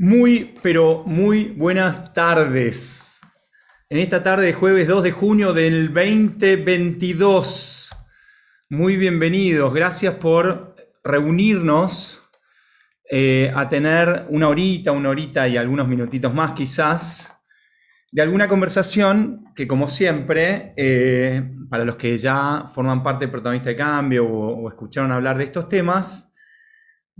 Muy, pero muy buenas tardes. En esta tarde de jueves 2 de junio del 2022. Muy bienvenidos. Gracias por reunirnos eh, a tener una horita, una horita y algunos minutitos más quizás de alguna conversación que como siempre, eh, para los que ya forman parte del protagonista de cambio o escucharon hablar de estos temas,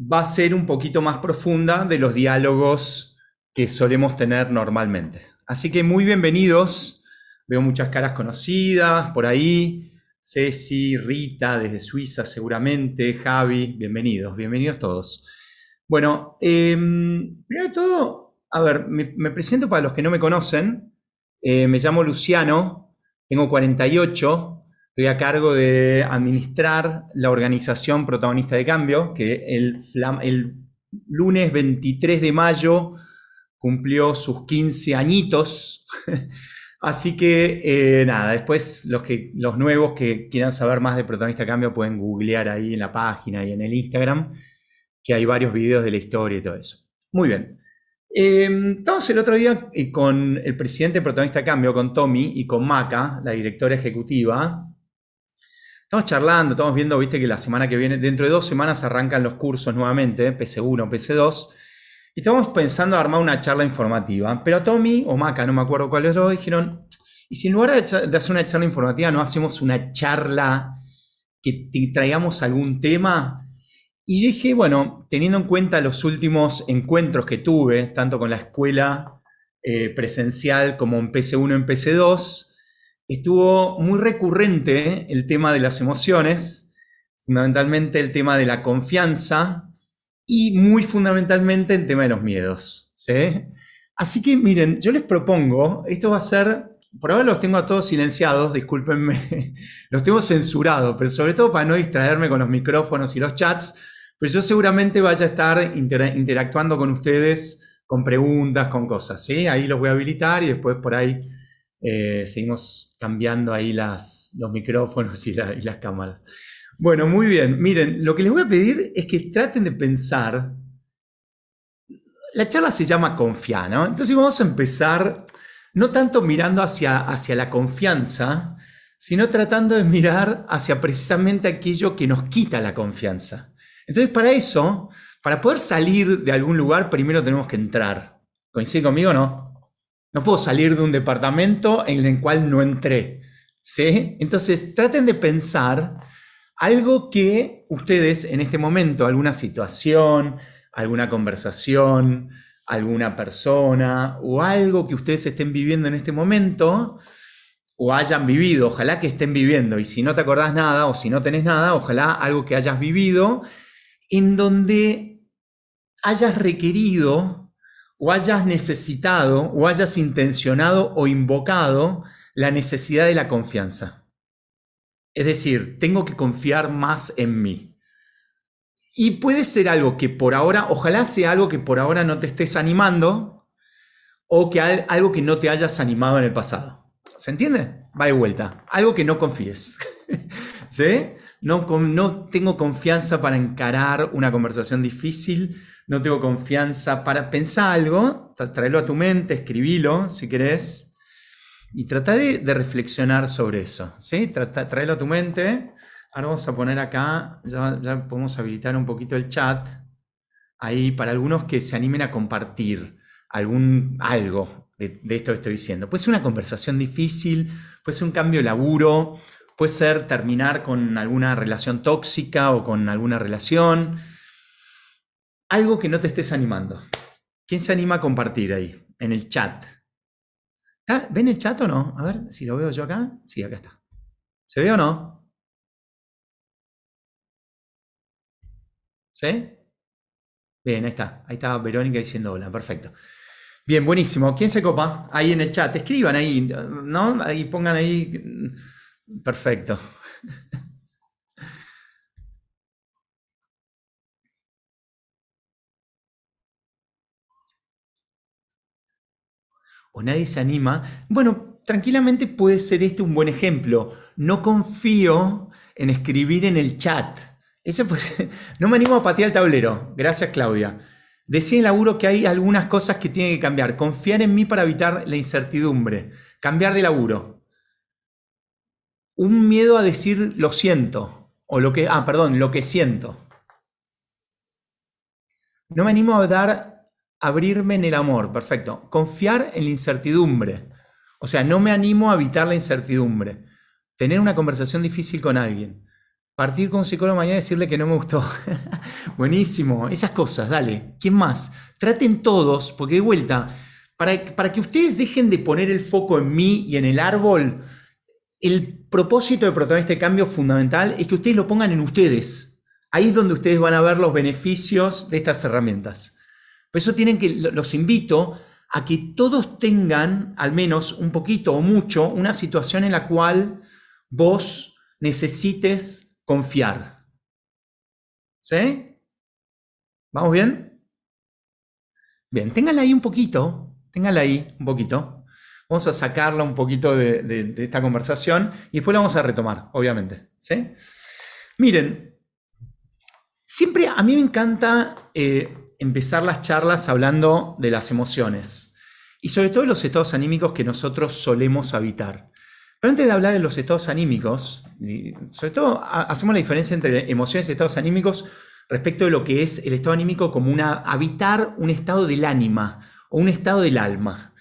va a ser un poquito más profunda de los diálogos que solemos tener normalmente. Así que muy bienvenidos. Veo muchas caras conocidas por ahí. Ceci, Rita desde Suiza seguramente, Javi, bienvenidos, bienvenidos todos. Bueno, eh, primero de todo, a ver, me, me, presento para los que no me conocen. Eh, me llamo Luciano, tengo 48, Estoy a cargo de administrar la organización Protagonista de Cambio, que el, lunes 23 de mayo cumplió sus 15 añitos. Así que eh, nada, después los, que, los nuevos que quieran saber más de Protagonista de Cambio pueden googlear ahí en la página y en el Instagram, que hay varios videos de la historia y todo eso. Muy bien. Eh, estamos el otro día eh, con el presidente de Protagonista Cambio, con Tommy y con Maca, la directora ejecutiva, Estamos charlando, estamos viendo, viste, que la semana que viene, dentro de dos semanas arrancan los cursos nuevamente, PC1, PC2, y estamos pensando armar una charla informativa. Pero Tommy o Maca, no me acuerdo cuáles dos, dijeron, ¿y si en lugar de, de, hacer una charla informativa no hacemos una charla que traigamos algún tema? Y yo dije, bueno, teniendo en cuenta los últimos encuentros que tuve, tanto con la escuela eh, presencial como en PC1 en PC2, estuvo muy recurrente el tema de las emociones, fundamentalmente el tema de la confianza y muy fundamentalmente el tema de los miedos. ¿sí? Así que miren, yo les propongo, esto va a ser, por ahora los tengo a todos silenciados, discúlpenme, los tengo censurados, pero sobre todo para no distraerme con los micrófonos y los chats, pero yo seguramente vaya a estar inter interactuando con ustedes con preguntas, con cosas, ¿sí? Ahí los voy a habilitar y después por ahí eh, seguimos cambiando ahí los micrófonos y, la, y, las cámaras. Bueno, muy bien. Miren, lo que les voy a pedir es que traten de pensar. La charla se llama Confía, ¿no? Entonces vamos a empezar no tanto mirando hacia, hacia la confianza, sino tratando de mirar hacia precisamente aquello que nos quita la confianza. Entonces, para eso, para poder salir de algún lugar, primero tenemos que entrar. ¿Coincide conmigo o no? No puedo salir de un departamento en el cual no entré. ¿sí? Entonces, traten de pensar algo que ustedes en este momento, alguna situación, alguna conversación, alguna persona o algo que ustedes estén viviendo en este momento o hayan vivido, ojalá que estén viviendo, y si no te acordás nada o si no tenés nada, ojalá algo que hayas vivido en donde hayas requerido o hayas necesitado o hayas intencionado o invocado la necesidad de la confianza. Es decir, tengo que confiar más en mí. Y puede ser algo que por ahora, ojalá sea algo que por ahora no te estés animando o que algo que no te hayas animado en el pasado. ¿Se entiende? Va de vuelta. Algo que no confíes. ¿Sí? No, no tengo confianza para encarar una conversación difícil no tengo confianza para pensar algo, tráelo a tu mente, escribilo si querés, y trata de, reflexionar sobre eso, ¿sí? A tu mente. Ahora vamos a poner acá, ya, ya podemos habilitar un poquito el chat, ahí para algunos que se animen a compartir algún, algo de, de esto que estoy diciendo. Puede ser una conversación difícil, puede ser un cambio de laburo, puede ser terminar con alguna relación tóxica o con alguna relación, algo que no te estés animando. ¿Quién se anima a compartir ahí, en el chat? ¿Ven el chat o no? A ver si lo veo yo acá. Sí, acá está. ¿Se ve o no? ¿Sí? Bien, ahí está. Ahí está Verónica diciendo hola. Perfecto. Bien, buenísimo. ¿Quién se copa? Ahí en el chat. Escriban ahí, ¿no? Ahí pongan ahí. Perfecto. o nadie se anima, bueno, tranquilamente puede ser este un buen ejemplo. No confío en escribir en el chat. Ese no me animo a patear el tablero. Gracias, Claudia. Decía en laburo que hay algunas cosas que tienen que cambiar. Confiar en mí para evitar la incertidumbre. Cambiar de laburo. Un miedo a decir lo siento. O lo que. Ah, perdón, lo que siento. No me animo a dar, abrirme en el amor. Perfecto. Confiar en la incertidumbre. O sea, no me animo a evitar la incertidumbre. Tener una conversación difícil con alguien Partir con un psicólogo mañana y decirle que no me gustó. Buenísimo. Esas cosas, dale. ¿Quién más? Traten todos, porque de vuelta, para, para que ustedes dejen de poner el foco en mí y en el árbol, el propósito de protagonista de cambio fundamental es que ustedes lo pongan en ustedes. Ahí es donde ustedes van a ver los beneficios de estas herramientas. Por eso tienen que, los invito a que todos tengan, al menos un poquito o mucho, una situación en la cual vos necesites confiar. ¿Sí? ¿Vamos bien? Bien, ténganla ahí un poquito, ténganla ahí un poquito. Vamos a sacarla un poquito de, esta conversación y después la vamos a retomar, obviamente. ¿sí? Miren, siempre a mí me encanta eh, empezar las charlas hablando de las emociones y sobre todo de los estados anímicos que nosotros solemos habitar. Pero antes de hablar de los estados anímicos, sobre todo hacemos la diferencia entre emociones y estados anímicos respecto de lo que es el estado anímico como una, habitar un estado del ánima o un estado del alma.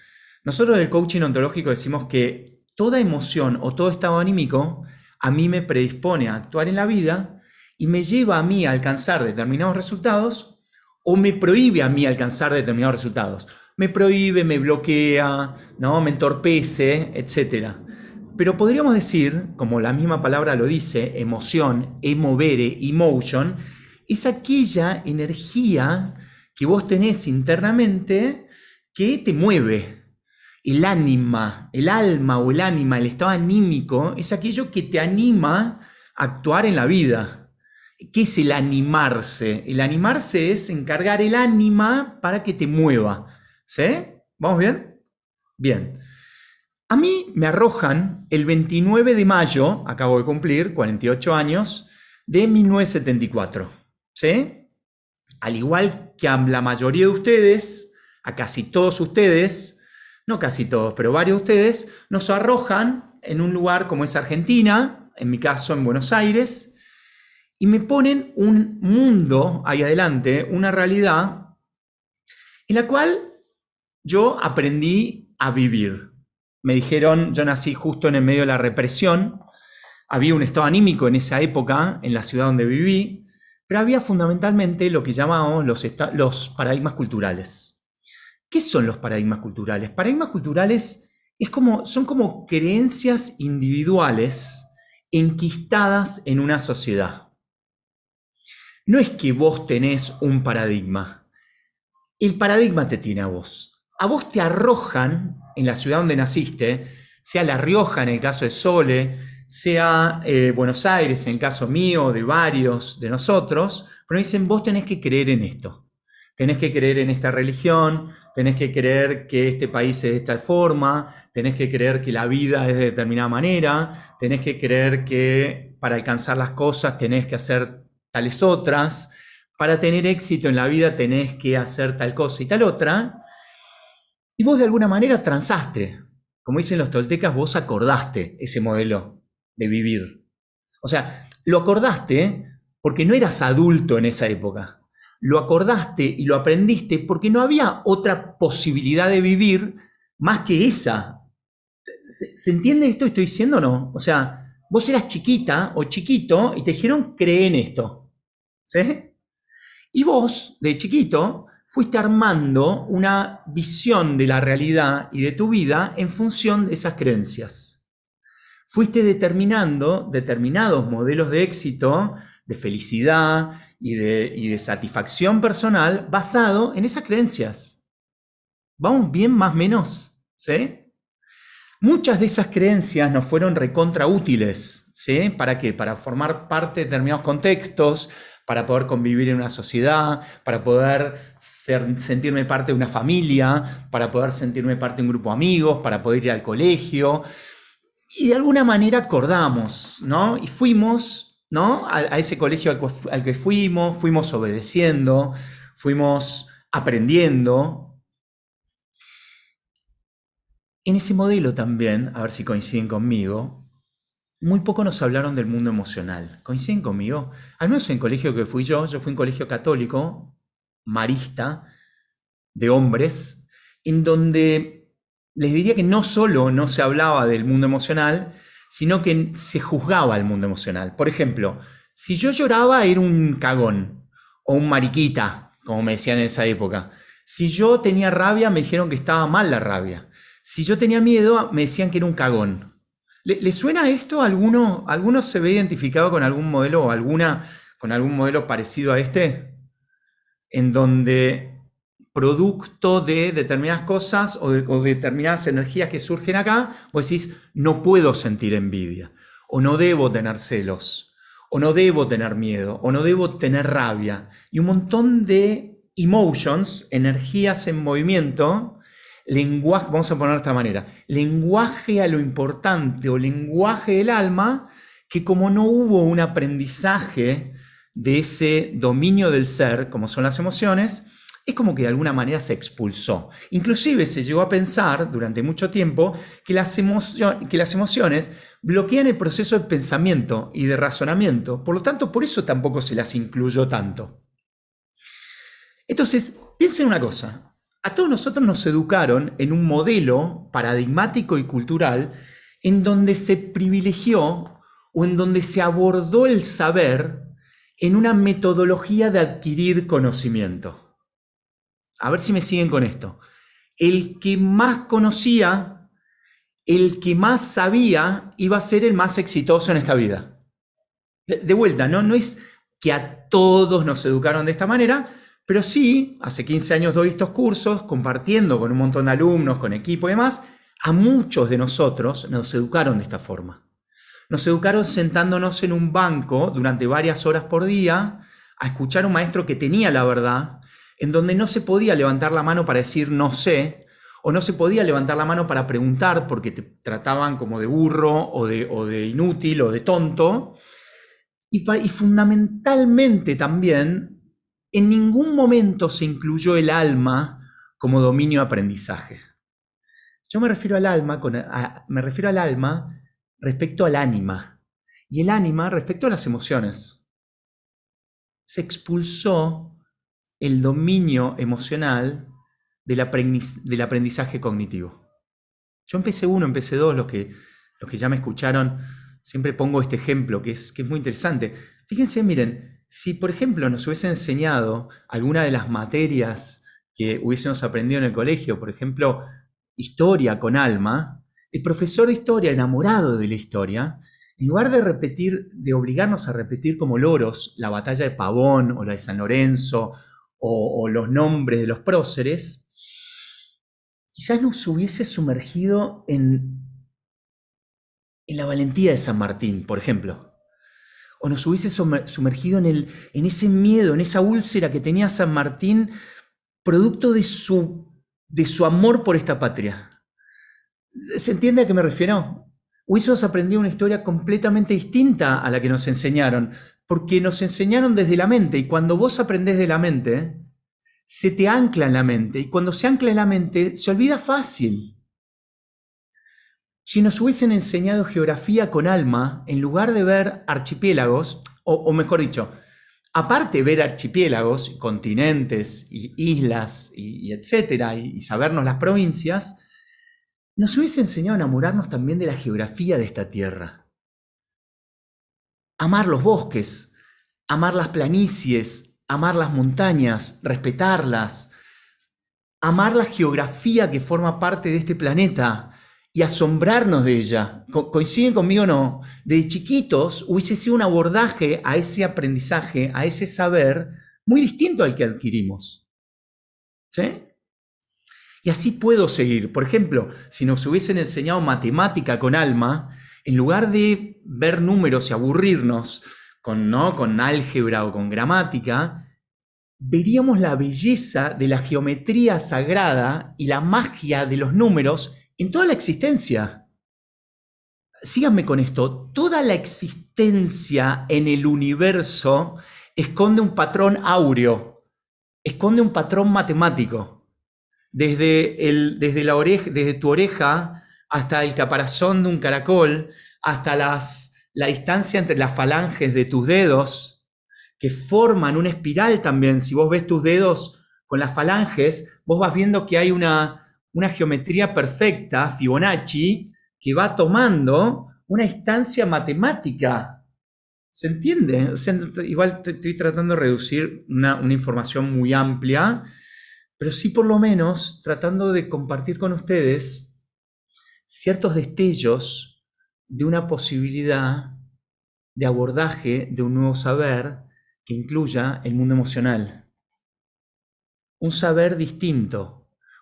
Nosotros del coaching ontológico decimos que toda emoción o todo estado anímico a mí me predispone a actuar en la vida y me lleva a mí a alcanzar determinados resultados o me prohíbe a mí alcanzar determinados resultados. Me prohíbe, me bloquea, ¿no? me entorpece, etcétera. Pero podríamos decir, como la misma palabra lo dice, emoción, emovere, emotion, es aquella energía que vos tenés internamente que te mueve. El ánima, el alma o el ánima, el estado anímico, es aquello que te anima a actuar en la vida. ¿Qué es el animarse? El animarse es encargar el ánima para que te mueva. ¿Sí? ¿Vamos bien? Bien. A mí me arrojan el 29 de mayo, acabo de cumplir 48 años, de 1974. ¿Sí? Al igual que a la mayoría de ustedes, a casi todos ustedes, no casi todos, pero varios de ustedes, nos arrojan en un lugar como es Argentina, en mi caso en Buenos Aires, y me ponen un mundo ahí adelante, una realidad en la cual yo aprendí a vivir. Me dijeron, yo nací justo en el medio de la represión, había un estado anímico en esa época, en la ciudad donde viví, pero había fundamentalmente lo que llamamos los, los paradigmas culturales. ¿Qué son los paradigmas culturales? Paradigmas culturales es como, son como creencias individuales enquistadas en una sociedad. No es que vos tenés un paradigma, el paradigma te tiene a vos. A vos te arrojan en la ciudad donde naciste, sea La Rioja en el caso de Sole, sea eh, Buenos Aires en el caso mío, de varios de nosotros, pero dicen, vos tenés que creer en esto. Tenés que creer en esta religión, tenés que creer que este país es de esta forma, tenés que creer que la vida es de determinada manera, tenés que creer que para alcanzar las cosas tenés que hacer tales otras, para tener éxito en la vida tenés que hacer tal cosa y tal otra, y vos de alguna manera transaste. Como dicen los toltecas, vos acordaste ese modelo de vivir. O sea, lo acordaste porque no eras adulto en esa época. Lo acordaste y lo aprendiste porque no había otra posibilidad de vivir más que esa. ¿Se, entiende esto que estoy diciendo o no? O sea, vos eras chiquita o chiquito y te dijeron, cree en esto. ¿Sí? Y vos, de chiquito, fuiste armando una visión de la realidad y de tu vida en función de esas creencias. Fuiste determinando determinados modelos de éxito, de felicidad y de, satisfacción personal basado en esas creencias. ¿Vamos bien más o menos? ¿Sí? Muchas de esas creencias nos fueron recontra útiles. ¿sí? ¿Para qué? Para formar parte de determinados contextos, para poder convivir en una sociedad, para poder sentirme parte de una familia, para poder sentirme parte de un grupo de amigos, para poder ir al colegio. Y de alguna manera acordamos, ¿no? Y fuimos, ¿no? A, ese colegio al, que fuimos, fuimos obedeciendo, fuimos aprendiendo. En ese modelo también, a ver si coinciden conmigo, muy poco nos hablaron del mundo emocional. ¿Coinciden conmigo? Al menos en el colegio que fui yo, yo fui un colegio católico, marista, de hombres, en donde les diría que no solo no se hablaba del mundo emocional, sino que se juzgaba al mundo emocional. Por ejemplo, si yo lloraba era un cagón o un mariquita, como me decían en esa época. Si yo tenía rabia, me dijeron que estaba mal la rabia. Si yo tenía miedo, me decían que era un cagón. ¿Le, suena esto? ¿Alguno, ¿Alguno se ve identificado con algún modelo o alguna con algún modelo parecido a este? En donde producto de determinadas cosas o, de, determinadas energías que surgen acá, vos decís, no puedo sentir envidia, o no debo tener celos, o no debo tener miedo, o no debo tener rabia. Y un montón de emotions, energías en movimiento, lenguaje, vamos a poner de esta manera, lenguaje a lo importante o lenguaje del alma, que como no hubo un aprendizaje de ese dominio del ser, como son las emociones, es como que de alguna manera se expulsó. Inclusive se llegó a pensar durante mucho tiempo que las, que las emociones bloquean el proceso de pensamiento y de razonamiento, por lo tanto por eso tampoco se las incluyó tanto. Entonces, piensen una cosa, a todos nosotros nos educaron en un modelo paradigmático y cultural en donde se privilegió o en donde se abordó el saber en una metodología de adquirir conocimiento. A ver si me siguen con esto. El que más conocía, el que más sabía, iba a ser el más exitoso en esta vida. De, vuelta, ¿no? no es que a todos nos educaron de esta manera, pero sí, hace 15 años doy estos cursos, compartiendo con un montón de alumnos, con equipo y demás. A muchos de nosotros nos educaron de esta forma. Nos educaron sentándonos en un banco durante varias horas por día a escuchar a un maestro que tenía la verdad, en donde no se podía levantar la mano para decir no sé, o no se podía levantar la mano para preguntar porque te trataban como de burro o de, inútil o de tonto. Y fundamentalmente también en ningún momento se incluyó el alma como dominio aprendizaje. Yo me refiero al alma, me refiero al alma respecto al ánima y el ánima respecto a las emociones. Se expulsó el dominio emocional del, aprendizaje cognitivo. Yo empecé uno, empecé dos, los que, los que ya me escucharon, siempre pongo este ejemplo que es, que es muy interesante. Fíjense, miren, si, por ejemplo, nos hubiese enseñado alguna de las materias que hubiésemos aprendido en el colegio, por ejemplo, historia con alma, el profesor de historia, enamorado de la historia, en lugar de repetir, de obligarnos a repetir como loros la batalla de Pavón o la de San Lorenzo o, los nombres de los próceres, quizás nos hubiese sumergido en, en la valentía de San Martín, por ejemplo o nos hubiese sumergido en, ese miedo, en esa úlcera que tenía San Martín, producto de su, de su amor por esta patria. ¿Se entiende a qué me refiero? Hubiésemos aprendido una historia completamente distinta a la que nos enseñaron, porque nos enseñaron desde la mente, y cuando vos aprendés de la mente, se te ancla en la mente, y cuando se ancla en la mente, se olvida fácil. Si nos hubiesen enseñado geografía con alma, en lugar de ver archipiélagos, o, mejor dicho, aparte de ver archipiélagos, continentes, y islas, y, etcétera, y, sabernos las provincias, nos hubiese enseñado a enamorarnos también de la geografía de esta tierra. Amar los bosques, amar las planicies, amar las montañas, respetarlas, amar la geografía que forma parte de este planeta, y asombrarnos de ella. ¿Coinciden conmigo o no? De chiquitos hubiese sido un abordaje a ese aprendizaje, a ese saber, muy distinto al que adquirimos. ¿Sí? Y así puedo seguir. Por ejemplo, si nos hubiesen enseñado matemática con alma, en lugar de ver números y aburrirnos con, ¿no? con álgebra o con gramática, veríamos la belleza de la geometría sagrada y la magia de los números en toda la existencia. Síganme con esto, toda la existencia en el universo esconde un patrón áureo, esconde un patrón matemático. Desde, el, desde, la desde tu oreja hasta el caparazón de un caracol, hasta la distancia entre las falanges de tus dedos, que forman una espiral también. Si vos ves tus dedos con las falanges, vos vas viendo que hay una, una geometría perfecta, Fibonacci, que va tomando una instancia matemática. ¿Se entiende? igual estoy tratando de reducir una, una información muy amplia, pero sí por lo menos tratando de compartir con ustedes ciertos destellos de una posibilidad de abordaje de un nuevo saber que incluya el mundo emocional. Un saber distinto,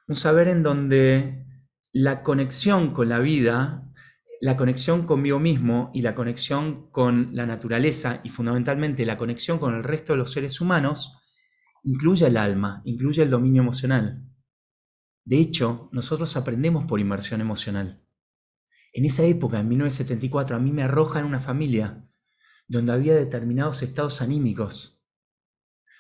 un saber en donde la conexión con la vida, la conexión conmigo mismo y la conexión con la naturaleza y fundamentalmente la conexión con el resto de los seres humanos incluye el alma, incluye el dominio emocional. De hecho, nosotros aprendemos por inmersión emocional. En esa época, en 1974, a mí me arrojan una familia donde había determinados estados anímicos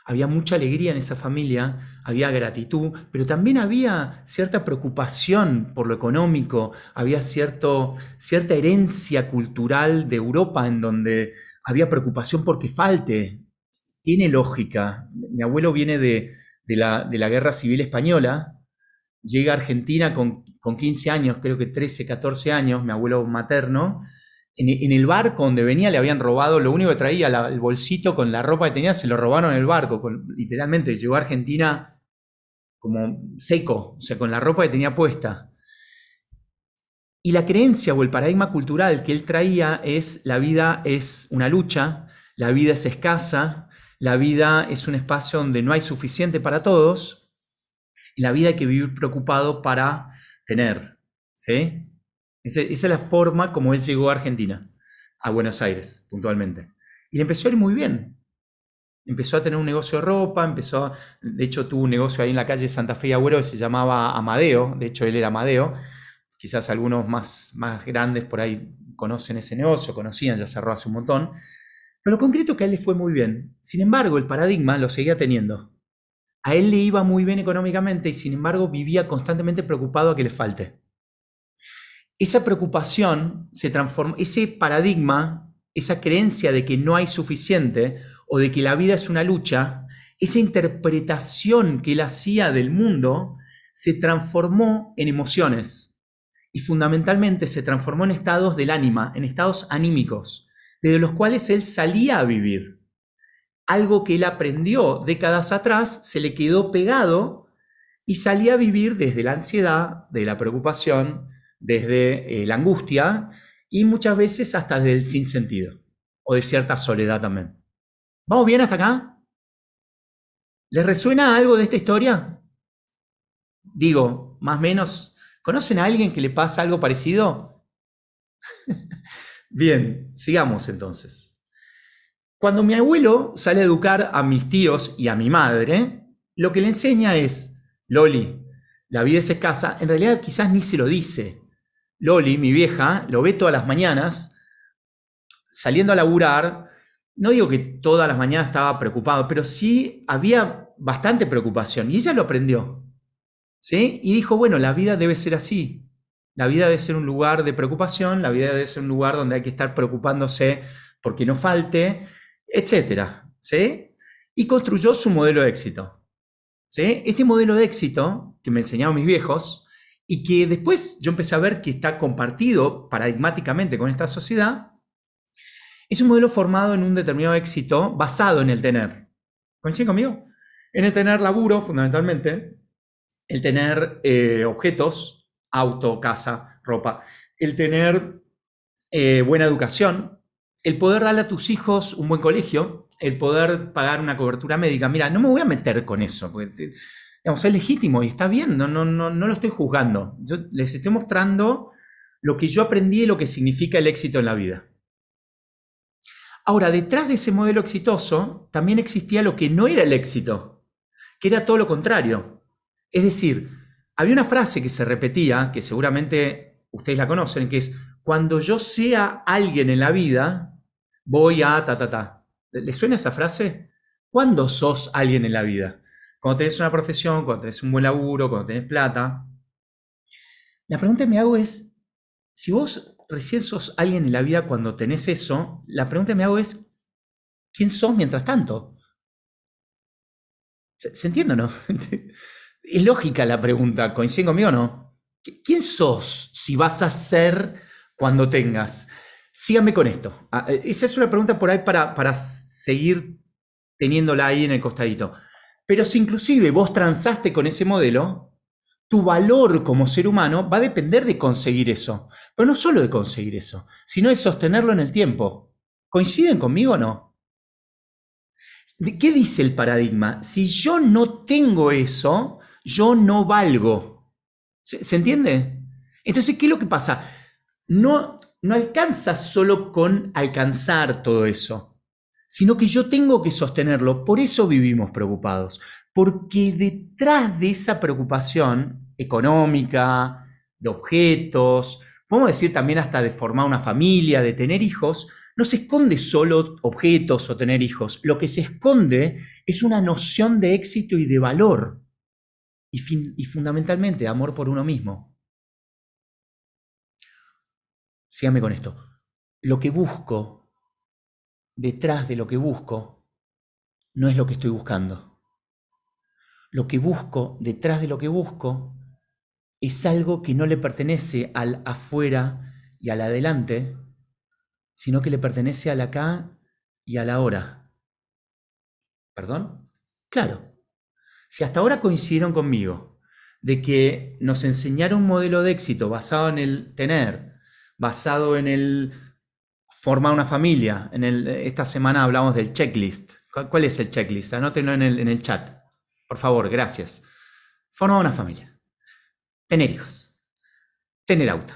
había mucha alegría en esa familia, había gratitud, pero también había cierta preocupación por lo económico, había cierto, cierta herencia cultural de Europa en donde había preocupación porque falte. Tiene lógica. Mi abuelo viene de, la, Guerra Civil Española, llega a Argentina con, con 15 años, creo que 13, 14 años, mi abuelo materno, en, el barco donde venía le habían robado, lo único que traía, el bolsito con la ropa que tenía, se lo robaron en el barco, literalmente, llegó a Argentina como seco, o sea, con la ropa que tenía puesta. Y la creencia o el paradigma cultural que él traía es la vida es una lucha, la vida es escasa, la vida es un espacio donde no hay suficiente para todos, y la vida hay que vivir preocupado para tener, ¿sí? Esa, es la forma como él llegó a Argentina, a Buenos Aires, puntualmente. Y empezó a ir muy bien. Empezó a tener un negocio de ropa, empezó, de hecho tuvo un negocio ahí en la calle Santa Fe y Agüero que se llamaba Amadeo, de hecho él era Amadeo, quizás algunos más, más grandes por ahí conocen ese negocio, conocían, ya cerró hace un montón, pero lo concreto que a él le fue muy bien. Sin embargo, el paradigma lo seguía teniendo. A él le iba muy bien económicamente y sin embargo vivía constantemente preocupado a que le falte esa preocupación se transforma, ese paradigma, esa creencia de que no hay suficiente o de que la vida es una lucha, esa interpretación que él hacía del mundo se transformó en emociones y fundamentalmente se transformó en estados del ánima, en estados anímicos, desde los cuales él salía a vivir. Algo que él aprendió décadas atrás se le quedó pegado y salía a vivir desde la ansiedad, de la preocupación, desde eh, la angustia y muchas veces hasta desde el sinsentido o de cierta soledad también. ¿Vamos bien hasta acá? ¿Les resuena algo de esta historia? Digo, más o menos, ¿conocen a alguien que le pasa algo parecido? bien, sigamos entonces. Cuando mi abuelo sale a educar a mis tíos y a mi madre, lo que le enseña es, Loli, la vida es escasa, en realidad quizás ni se lo dice, Loli, mi vieja, lo ve todas las mañanas, saliendo a laburar. No digo que todas las mañanas estaba preocupado, pero sí había bastante preocupación y ella lo aprendió. ¿Sí? Y dijo, bueno, la vida debe ser así. La vida debe ser un lugar de preocupación, la vida debe ser un lugar donde hay que estar preocupándose porque no falte, etcétera, ¿sí? Y construyó su modelo de éxito. Este modelo de éxito que me enseñaron mis viejos y que después yo empecé a ver que está compartido paradigmáticamente con esta sociedad, es un modelo formado en un determinado éxito basado en el tener. ¿Coinciden conmigo? En el tener laburo, fundamentalmente, el tener eh, objetos, auto, casa, ropa, el tener eh, buena educación, el poder darle a tus hijos un buen colegio, el poder pagar una cobertura médica. Mira, no me voy a meter con eso, porque Es legítimo y está bien, no, no, no, no lo estoy juzgando. Yo les estoy mostrando lo que yo aprendí y lo que significa el éxito en la vida. Ahora, detrás de ese modelo exitoso también existía lo que no era el éxito, que era todo lo contrario. Es decir, había una frase que se repetía, que seguramente ustedes la conocen, que es, cuando yo sea alguien en la vida, voy a ta, ta, ta. ¿Les suena esa frase? ¿Cuándo sos alguien en la vida? Cuando tenés una profesión, cuando tenés un buen laburo, cuando tenés plata. La pregunta que me hago es, si vos recién sos alguien en la vida cuando tenés eso, la pregunta que me hago es, ¿quién sos mientras tanto? ¿Se, entiende o no? es lógica la pregunta, ¿coinciden conmigo o no? ¿Quién sos si vas a ser cuando tengas? Síganme con esto. Ah, eh, esa es una pregunta por ahí para, para seguir teniéndola ahí en el costadito. Pero si inclusive vos transaste con ese modelo, tu valor como ser humano va a depender de conseguir eso. Pero no solo de conseguir eso, sino de sostenerlo en el tiempo. ¿Coinciden conmigo o no? ¿Qué dice el paradigma? Si yo no tengo eso, yo no valgo. ¿Se, entiende? Entonces, ¿qué es lo que pasa? No, no alcanza solo con alcanzar todo eso, sino que yo tengo que sostenerlo. Por eso vivimos preocupados, porque detrás de esa preocupación económica, de objetos, podemos decir también hasta de formar una familia, de tener hijos, no se esconde solo objetos o tener hijos. Lo que se esconde es una noción de éxito y de valor. Y, fundamentalmente amor por uno mismo. Síganme con esto. Lo que busco, detrás de lo que busco, no es lo que estoy buscando lo que busco detrás de lo que busco es algo que no le pertenece al afuera y al adelante, sino que le pertenece al acá y al ahora. ¿Perdón? Claro. Si hasta ahora coincidieron conmigo de que nos enseñaron un modelo de éxito basado en el tener, basado en el formar una familia, en esta semana hablamos del checklist. ¿Cuál, es el checklist? Anótenlo en el, en el chat. Por favor, gracias. Formar una familia. Tener hijos. Tener auto.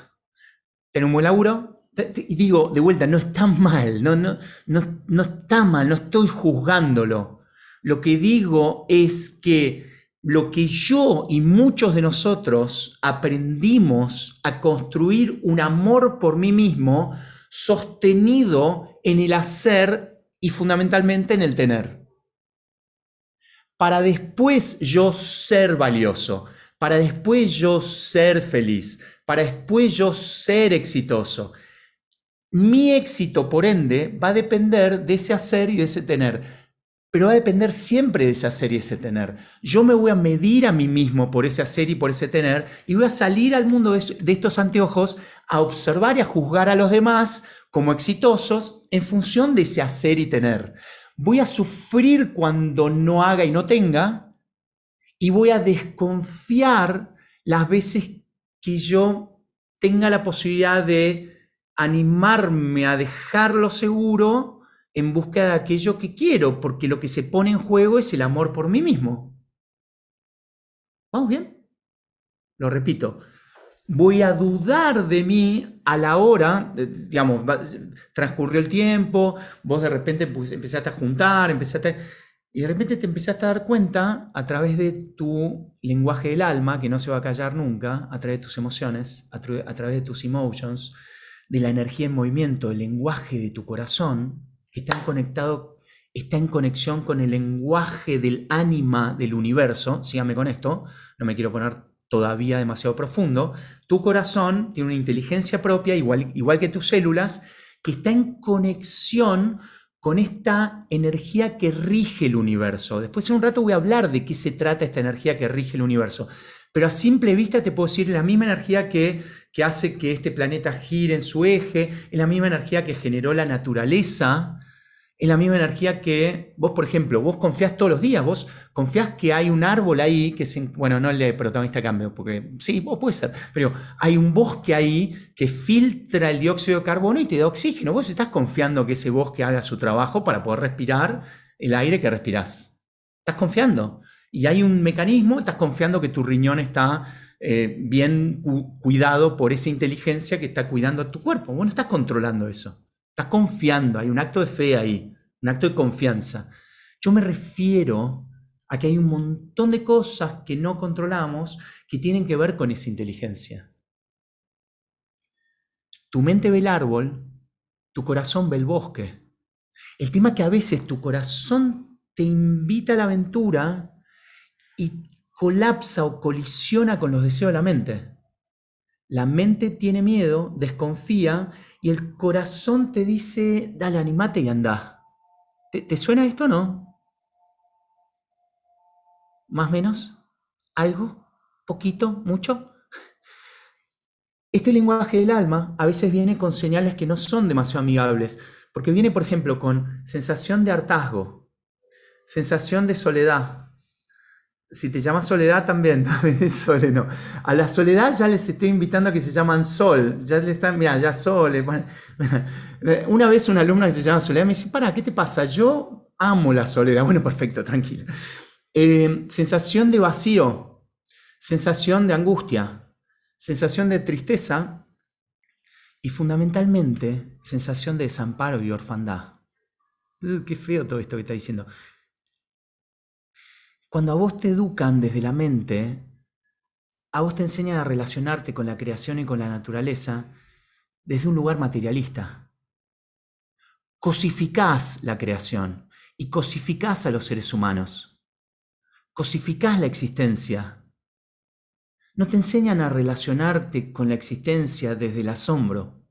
Tener un buen laburo. Y digo, de vuelta, no está mal, no, no, no, no está mal, no estoy juzgándolo. Lo que digo es que lo que yo y muchos de nosotros aprendimos a construir un amor por mí mismo sostenido en el hacer y fundamentalmente en el tener para después yo ser valioso, para después yo ser feliz, para después yo ser exitoso. Mi éxito, por ende, va a depender de ese hacer y de ese tener, pero va a depender siempre de ese hacer y ese tener. Yo me voy a medir a mí mismo por ese hacer y por ese tener y voy a salir al mundo de estos anteojos a observar y a juzgar a los demás como exitosos en función de ese hacer y tener voy a sufrir cuando no haga y no tenga, y voy a desconfiar las veces que yo tenga la posibilidad de animarme a dejarlo seguro en busca de aquello que quiero, porque lo que se pone en juego es el amor por mí mismo. ¿Vamos bien? Lo repito, voy a dudar de mí a la hora, digamos, transcurrió el tiempo, vos de repente pues, empezaste a juntar, empezaste, y de repente te empezaste a dar cuenta a través de tu lenguaje del alma, que no se va a callar nunca, a través de tus emociones, a, a través de tus emotions, de la energía en movimiento, el lenguaje de tu corazón, que está conectado, está en conexión con el lenguaje del ánima del universo, síganme con esto, no me quiero poner todavía demasiado profundo, tu corazón tiene una inteligencia propia, igual, igual que tus células, que está en conexión con esta energía que rige el universo. Después en un rato voy a hablar de qué se trata esta energía que rige el universo. Pero a simple vista te puedo decir, la misma energía que, que hace que este planeta gire en su eje, es la misma energía que generó la naturaleza, es la misma energía que vos, por ejemplo, vos confías todos los días, vos confías que hay un árbol ahí que se, bueno, no el protagonista cambio, porque sí, vos puede ser, pero hay un bosque ahí que filtra el dióxido de carbono y te da oxígeno. Vos estás confiando que ese bosque haga su trabajo para poder respirar el aire que respirás. Estás confiando. Y hay un mecanismo, estás confiando que tu riñón está eh, bien cuidado por esa inteligencia que está cuidando a tu cuerpo. Vos no estás controlando eso. Estás confiando, hay un acto de fe ahí, un acto de confianza. Yo me refiero a que hay un montón de cosas que no controlamos que tienen que ver con esa inteligencia. Tu mente ve el árbol, tu corazón ve el bosque. El tema es que a veces tu corazón te invita a la aventura y colapsa o colisiona con los deseos de la mente. La mente tiene miedo, desconfía y el corazón te dice, dale, animate y anda. ¿Te, suena esto o no? ¿Más menos? ¿Algo? ¿Poquito? ¿Mucho? Este lenguaje del alma a veces viene con señales que no son demasiado amigables, porque viene, por ejemplo, con sensación de hartazgo, sensación de soledad. Si te llamas soledad también, sole no. A la soledad ya les estoy invitando a que se llaman sol. Ya le están, mira, ya sol. Una vez una alumna que se llama Soledad me dice, para, ¿qué te pasa? Yo amo la soledad. Bueno, perfecto, tranquilo. Eh, sensación de vacío, sensación de angustia, sensación de tristeza y fundamentalmente sensación de desamparo y orfandad. qué feo todo esto que está diciendo. Cuando a vos te educan desde la mente, a vos te enseñan a relacionarte con la creación y con la naturaleza desde un lugar materialista. Cosificás la creación y cosificás a los seres humanos. Cosificás la existencia. No te enseñan a relacionarte con la existencia desde el asombro.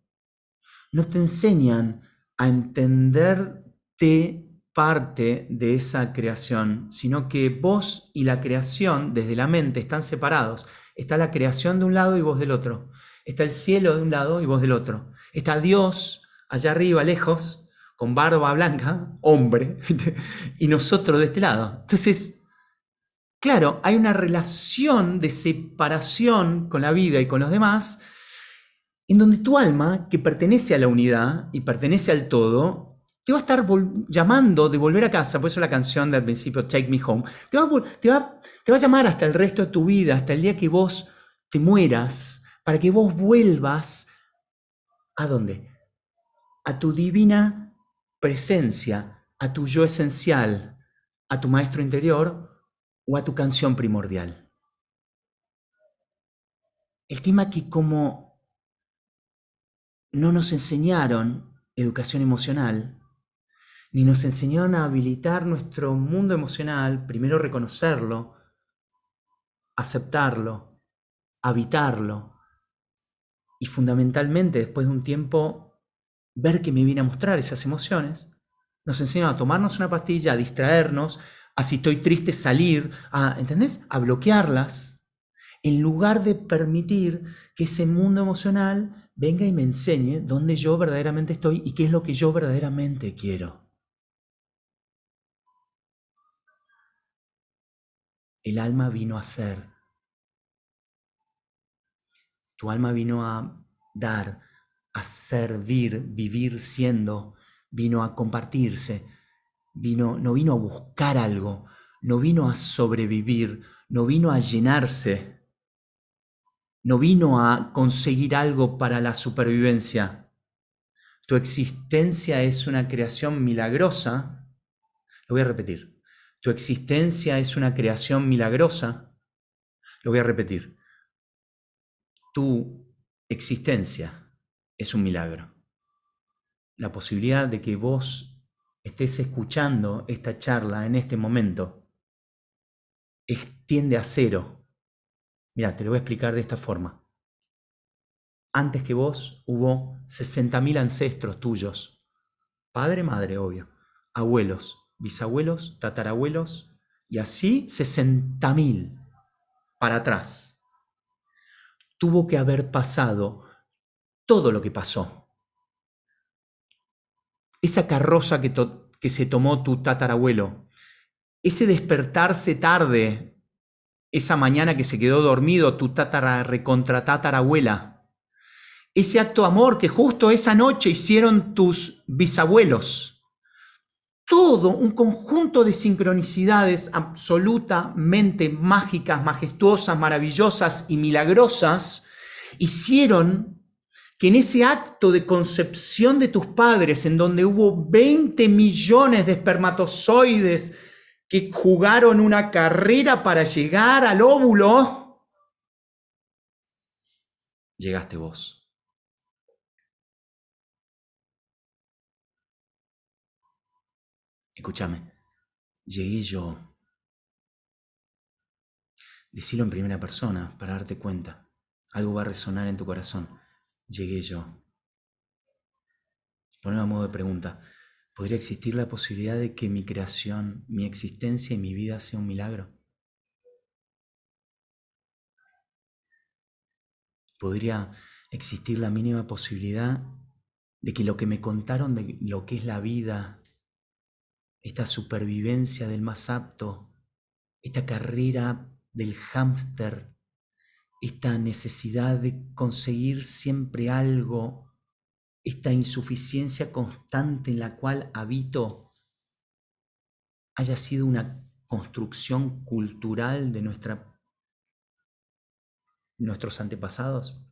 No te enseñan a entenderte parte de esa creación, sino que vos y la creación desde la mente están separados. Está la creación de un lado y vos del otro. Está el cielo de un lado y vos del otro. Está Dios allá arriba, lejos, con barba blanca, hombre, y nosotros de este lado. Entonces, claro, hay una relación de separación con la vida y con los demás, en donde tu alma, que pertenece a la unidad y pertenece al todo, te va a estar llamando de volver a casa, por eso la canción del principio, Take Me Home, te va, te, va, te va a llamar hasta el resto de tu vida, hasta el día que vos te mueras, para que vos vuelvas a dónde? A tu divina presencia, a tu yo esencial, a tu maestro interior o a tu canción primordial. El tema que como no nos enseñaron educación emocional, ni nos enseñaron a habilitar nuestro mundo emocional, primero reconocerlo, aceptarlo, habitarlo y fundamentalmente después de un tiempo ver que me viene a mostrar esas emociones. Nos enseñaron a tomarnos una pastilla, a distraernos, a si estoy triste salir, a. A bloquearlas, en lugar de permitir que ese mundo emocional venga y me enseñe dónde yo verdaderamente estoy y qué es lo que yo verdaderamente quiero. El alma vino a ser. Tu alma vino a dar, a servir, vivir siendo, vino a compartirse, vino, no vino a buscar algo, no vino a sobrevivir, no vino a llenarse, no vino a conseguir algo para la supervivencia. Tu existencia es una creación milagrosa. Lo voy a repetir. Tu existencia es una creación milagrosa. Lo voy a repetir. Tu existencia es un milagro. La posibilidad de que vos estés escuchando esta charla en este momento tiende a cero. Mira, te lo voy a explicar de esta forma. Antes que vos hubo 60.000 ancestros tuyos. Padre, madre, obvio. Abuelos, bisabuelos, tatarabuelos, y así 60.000 para atrás. Tuvo que haber pasado todo lo que pasó. Esa carroza que, que se tomó tu tatarabuelo, ese despertarse tarde, esa mañana que se quedó dormido tu tatara recontra tatarabuela, ese acto de amor que justo esa noche hicieron tus bisabuelos todo un conjunto de sincronicidades absolutamente mágicas, majestuosas, maravillosas y milagrosas hicieron que en ese acto de concepción de tus padres, en donde hubo 20 millones de espermatozoides que jugaron una carrera para llegar al óvulo, llegaste vos. Escúchame, llegué yo. Decilo en primera persona para darte cuenta. Algo va a resonar en tu corazón. Llegué yo. Ponemos a modo de pregunta. ¿Podría existir la posibilidad de que mi creación, mi existencia y mi vida sea un milagro? ¿Podría existir la mínima posibilidad de que lo que me contaron de lo que es la vida, esta supervivencia del más apto, esta carrera del hámster, esta necesidad de conseguir siempre algo, esta insuficiencia constante en la cual habito, haya sido una construcción cultural de nuestra, nuestros antepasados?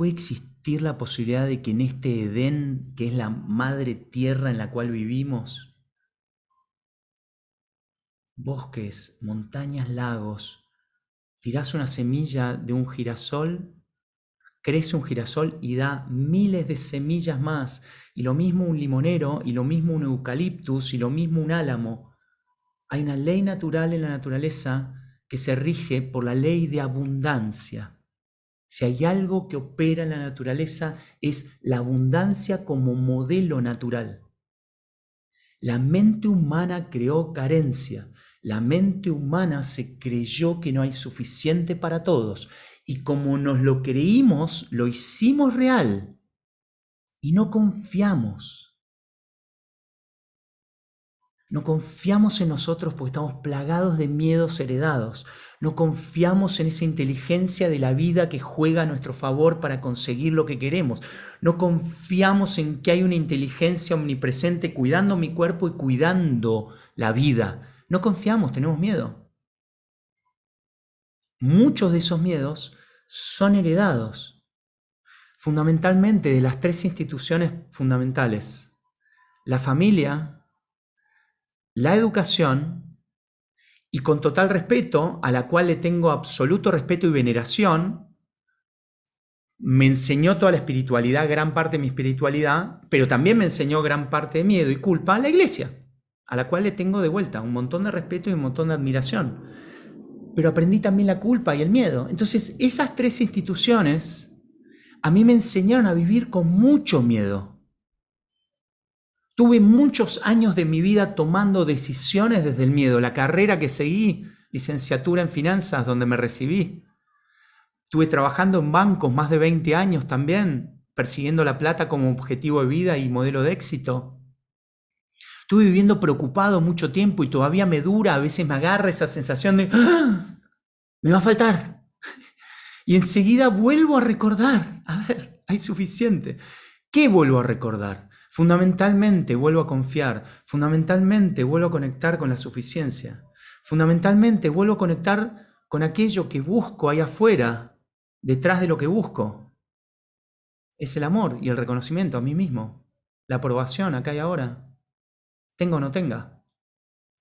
¿Puede existir la posibilidad de que en este Edén, que es la madre tierra en la cual vivimos, bosques, montañas, lagos, tirás una semilla de un girasol, crece un girasol y da miles de semillas más, y lo mismo un limonero, y lo mismo un eucaliptus, y lo mismo un álamo. Hay una ley natural en la naturaleza que se rige por la ley de abundancia. Si hay algo que opera en la naturaleza es la abundancia como modelo natural. La mente humana creó carencia. La mente humana se creyó que no hay suficiente para todos. Y como nos lo creímos, lo hicimos real. Y no confiamos. No confiamos en nosotros porque estamos plagados de miedos heredados. No confiamos en esa inteligencia de la vida que juega a nuestro favor para conseguir lo que queremos. No confiamos en que hay una inteligencia omnipresente cuidando mi cuerpo y cuidando la vida. No confiamos, tenemos miedo. Muchos de esos miedos son heredados fundamentalmente de las tres instituciones fundamentales. La familia, la educación y con total respeto, a la cual le tengo absoluto respeto y veneración, me enseñó toda la espiritualidad, gran parte de mi espiritualidad, pero también me enseñó gran parte de miedo y culpa a la iglesia, a la cual le tengo de vuelta un montón de respeto y un montón de admiración. Pero aprendí también la culpa y el miedo. Entonces, esas tres instituciones a mí me enseñaron a vivir con mucho miedo. Tuve muchos años de mi vida tomando decisiones desde el miedo. La carrera que seguí, licenciatura en finanzas, donde me recibí. Estuve trabajando en bancos más de 20 años también, persiguiendo la plata como objetivo de vida y modelo de éxito. Estuve viviendo preocupado mucho tiempo y todavía me dura, a veces me agarra esa sensación de, ¡Ah! me va a faltar. Y enseguida vuelvo a recordar, a ver, hay suficiente. ¿Qué vuelvo a recordar? Fundamentalmente vuelvo a confiar, fundamentalmente vuelvo a conectar con la suficiencia, fundamentalmente vuelvo a conectar con aquello que busco ahí afuera, detrás de lo que busco. Es el amor y el reconocimiento a mí mismo, la aprobación acá y ahora, tenga o no tenga.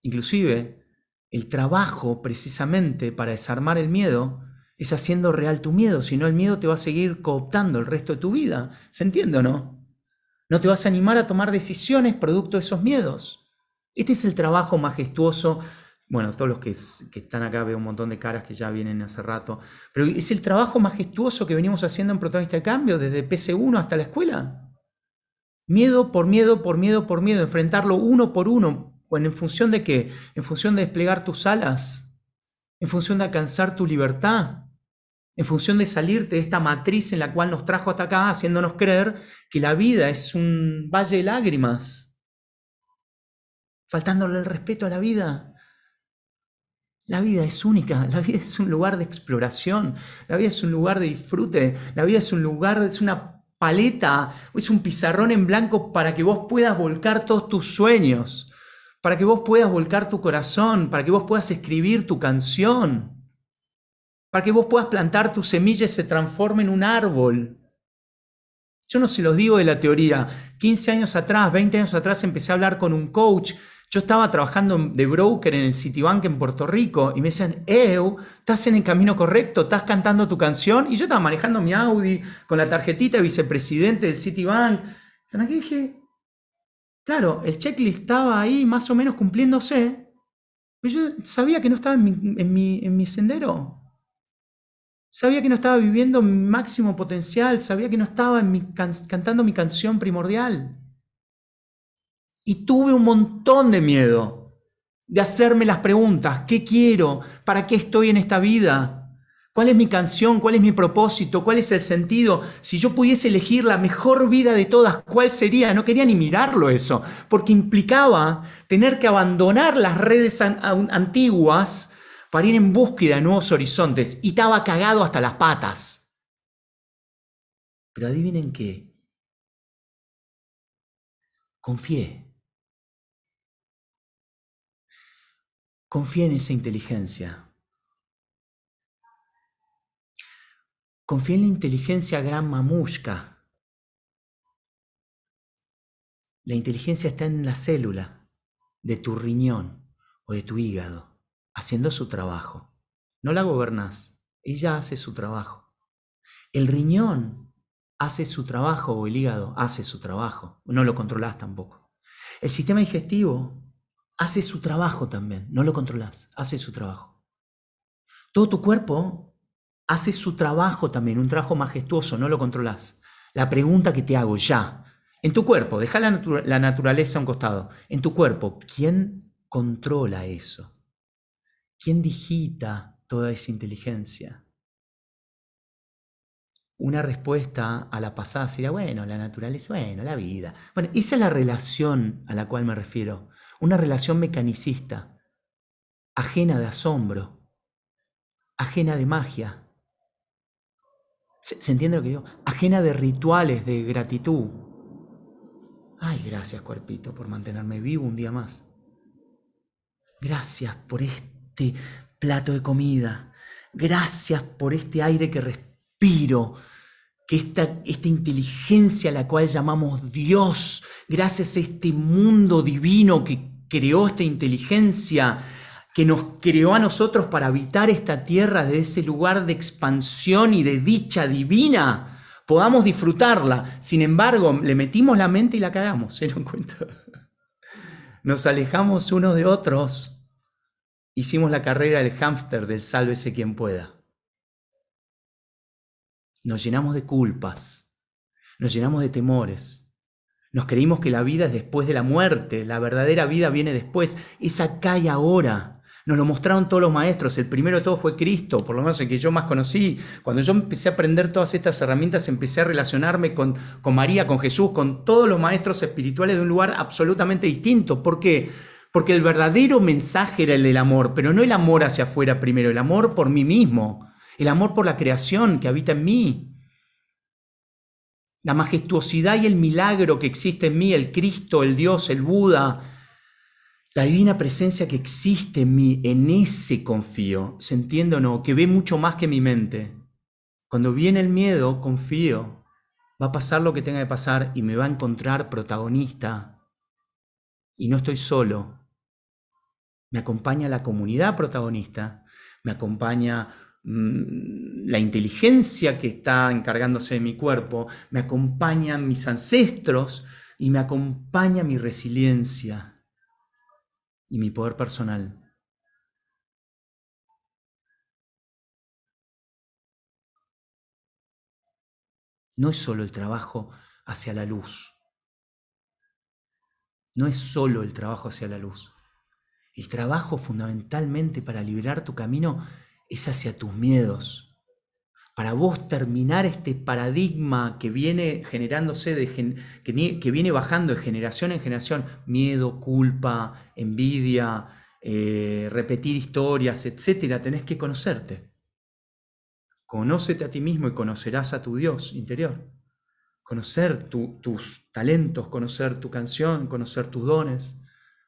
Inclusive, el trabajo precisamente para desarmar el miedo es haciendo real tu miedo, si no el miedo te va a seguir cooptando el resto de tu vida. ¿Se entiende o no? No te vas a animar a tomar decisiones producto de esos miedos. Este es el trabajo majestuoso. Bueno, todos los que, están acá veo un montón de caras que ya vienen hace rato. Pero es el trabajo majestuoso que venimos haciendo en Protagonista de Cambio desde PC1 hasta la escuela. Miedo por miedo, por miedo, por miedo. Enfrentarlo uno por uno. Bueno, ¿En función de qué? En función de desplegar tus alas. En función de alcanzar tu libertad en función de salirte de esta matriz en la cual nos trajo hasta acá, haciéndonos creer que la vida es un valle de lágrimas, faltándole el respeto a la vida. La vida es única, la vida es un lugar de exploración, la vida es un lugar de disfrute, la vida es un lugar, es una paleta, es un pizarrón en blanco para que vos puedas volcar todos tus sueños, para que vos puedas volcar tu corazón, para que vos puedas escribir tu canción para que vos puedas plantar tu semilla y se transforme en un árbol. Yo no se los digo de la teoría. 15 años atrás, 20 años atrás empecé a hablar con un coach. Yo estaba trabajando de broker en el Citibank en Puerto Rico y me decían, Eu, estás en el camino correcto, estás cantando tu canción. Y yo estaba manejando mi Audi con la tarjetita de vicepresidente del Citibank. Entonces dije, claro, el checklist estaba ahí más o menos cumpliéndose. Pero yo sabía que no estaba en mi, sendero. Sabía que no estaba viviendo mi máximo potencial. Sabía que no estaba cantando mi canción primordial. Y tuve un montón de miedo de hacerme las preguntas. ¿Qué quiero? ¿Para qué estoy en esta vida? ¿Cuál es mi canción? ¿Cuál es mi propósito? ¿Cuál es el sentido? Si yo pudiese elegir la mejor vida de todas, ¿cuál sería? No quería ni mirarlo eso, porque implicaba tener que abandonar las redes antiguas para ir en búsqueda de nuevos horizontes y estaba cagado hasta las patas. Pero adivinen qué. Confié. Confié en esa inteligencia. Confía en la inteligencia gran mamushka. La inteligencia está en la célula de tu riñón o de tu hígado, haciendo su trabajo. No la gobernás, ella hace su trabajo. El riñón hace su trabajo o el hígado hace su trabajo, no lo controlás tampoco. El sistema digestivo hace su trabajo también, no lo controlás, hace su trabajo. Todo tu cuerpo hace su trabajo también, un trabajo majestuoso, no lo controlas. La pregunta que te hago ya, en tu cuerpo, deja la, la naturaleza a un costado, en tu cuerpo, ¿quién controla eso? ¿Quién digita toda esa inteligencia? Una respuesta a la pasada sería, bueno, la naturaleza, bueno, la vida. Bueno, esa es la relación a la cual me refiero. Una relación mecanicista, ajena de asombro, ajena de magia, ¿Se, entiende lo que digo? Ajena de rituales de gratitud. Ay, gracias, cuerpito, por mantenerme vivo un día más. Gracias por este plato de comida. Gracias por este aire que respiro. Que esta, esta inteligencia a la cual llamamos Dios, gracias a este mundo divino que creó esta inteligencia, que nos creó a nosotros para habitar esta tierra de ese lugar de expansión y de dicha divina, podamos disfrutarla. Sin embargo, le metimos la mente y la cagamos, ¿se dan cuenta? Nos alejamos unos de otros. Hicimos la carrera del hámster del sálvese quien pueda. Nos llenamos de culpas, nos llenamos de temores. Nos creímos que la vida es después de la muerte, la verdadera vida viene después, es acá y ahora. Nos lo mostraron todos los maestros. El primero de todo fue Cristo, por lo menos el que yo más conocí. Cuando yo empecé a aprender todas estas herramientas, empecé a relacionarme con, con María, con Jesús, con todos los maestros espirituales de un lugar absolutamente distinto. ¿Por qué? Porque el verdadero mensaje era el del amor, pero no el amor hacia afuera primero, el amor por mí mismo, el amor por la creación que habita en mí. La majestuosidad y el milagro que existe en mí, el Cristo, el Dios, el Buda, la divina presencia que existe en mí, en ese confío, ¿se entiende o no? Que ve mucho más que mi mente. Cuando viene el miedo, confío. Va a pasar lo que tenga que pasar y me va a encontrar protagonista. Y no estoy solo. Me acompaña la comunidad protagonista, me acompaña mm, la inteligencia que está encargándose de mi cuerpo, me acompañan mis ancestros y me acompaña mi resiliencia y mi poder personal. No es solo el trabajo hacia la luz. No es solo el trabajo hacia la luz. El trabajo fundamentalmente para liberar tu camino es hacia tus miedos, para vos terminar este paradigma que viene generándose, que, viene bajando de generación en generación, miedo, culpa, envidia, eh, repetir historias, etcétera, tenés que conocerte. Conócete a ti mismo y conocerás a tu Dios interior. Conocer tus talentos, conocer tu canción, conocer tus dones,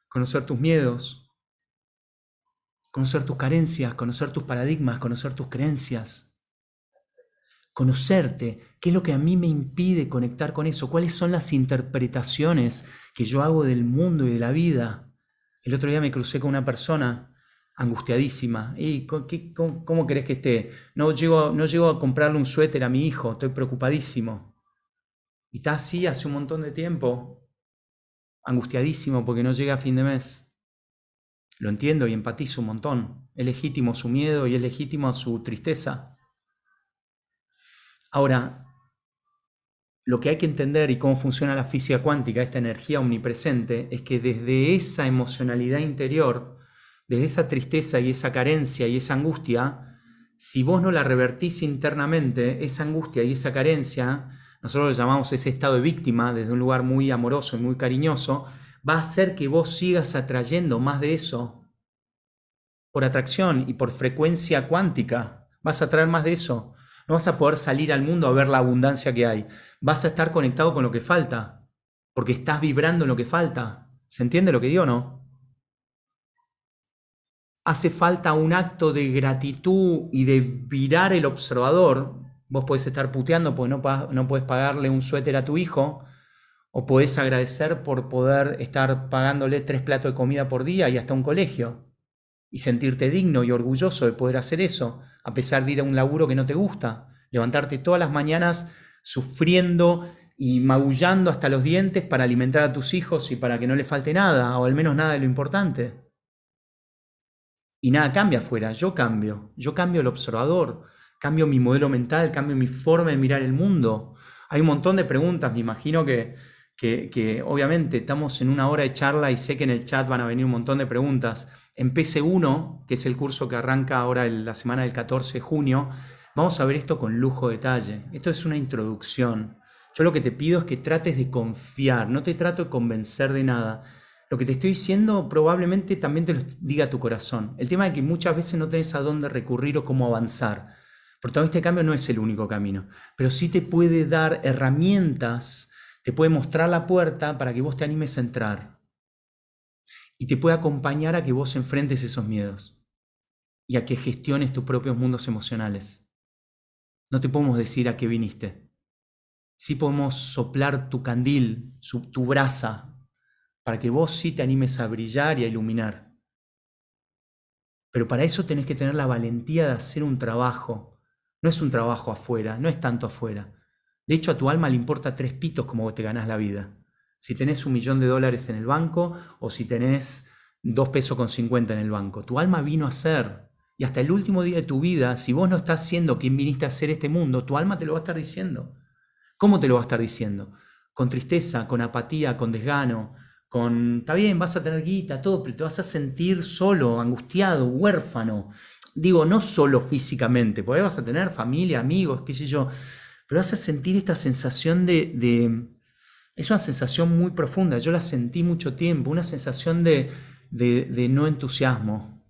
conocer tus miedos, conocer tus carencias, conocer tus paradigmas, conocer tus creencias conocerte, qué es lo que a mí me impide conectar con eso, cuáles son las interpretaciones que yo hago del mundo y de la vida. El otro día me crucé con una persona angustiadísima. ¿Y cómo, querés que esté? No llego, no llego a comprarle un suéter a mi hijo, estoy preocupadísimo. Y está así hace un montón de tiempo, angustiadísimo porque no llega a fin de mes. Lo entiendo y empatizo un montón. Es legítimo su miedo y es legítimo su tristeza. Ahora, lo que hay que entender y cómo funciona la física cuántica, esta energía omnipresente, es que desde esa emocionalidad interior, desde esa tristeza y esa carencia y esa angustia, si vos no la revertís internamente, esa angustia y esa carencia, nosotros lo llamamos ese estado de víctima desde un lugar muy amoroso y muy cariñoso, va a hacer que vos sigas atrayendo más de eso por atracción y por frecuencia cuántica. Vas a atraer más de eso. No vas a poder salir al mundo a ver la abundancia que hay. Vas a estar conectado con lo que falta, porque estás vibrando en lo que falta. ¿Se entiende lo que digo o no? Hace falta un acto de gratitud y de virar el observador. Vos podés estar puteando porque no, no puedes pagarle un suéter a tu hijo, o podés agradecer por poder estar pagándole tres platos de comida por día y hasta un colegio. Y sentirte digno y orgulloso de poder hacer eso, a pesar de ir a un laburo que no te gusta. Levantarte todas las mañanas sufriendo y magullando hasta los dientes para alimentar a tus hijos y para que no le falte nada, o al menos nada de lo importante. Y nada cambia afuera, yo cambio, yo cambio el observador, cambio mi modelo mental, cambio mi forma de mirar el mundo. Hay un montón de preguntas, me imagino que, que, obviamente estamos en una hora de charla y sé que en el chat van a venir un montón de preguntas. En PC1, que es el curso que arranca ahora la semana del 14 de junio, vamos a ver esto con lujo de detalle. Esto es una introducción. Yo lo que te pido es que trates de confiar, no te trato de convencer de nada. Lo que te estoy diciendo probablemente también te lo diga tu corazón. El tema es que muchas veces no tenés a dónde recurrir o cómo avanzar. Por todo este cambio no es el único camino, pero sí te puede dar herramientas te puede mostrar la puerta para que vos te animes a entrar. Y te puede acompañar a que vos enfrentes esos miedos y a que gestiones tus propios mundos emocionales. No te podemos decir a qué viniste. Sí podemos soplar tu candil, tu brasa, para que vos sí te animes a brillar y a iluminar. Pero para eso tenés que tener la valentía de hacer un trabajo. No es un trabajo afuera, no es tanto afuera. De hecho, a tu alma le importa tres pitos cómo te ganas la vida. Si tenés un millón de dólares en el banco o si tenés dos pesos con cincuenta en el banco. Tu alma vino a ser. Y hasta el último día de tu vida, si vos no estás siendo quien viniste a hacer este mundo, tu alma te lo va a estar diciendo. ¿Cómo te lo va a estar diciendo? Con tristeza, con apatía, con desgano, con, está bien, vas a tener guita, todo, pero te vas a sentir solo, angustiado, huérfano. Digo, no solo físicamente, porque vas a tener familia, amigos, qué sé yo, pero a sentir esta sensación de, Es una sensación muy profunda, yo la sentí mucho tiempo, una sensación de, no entusiasmo.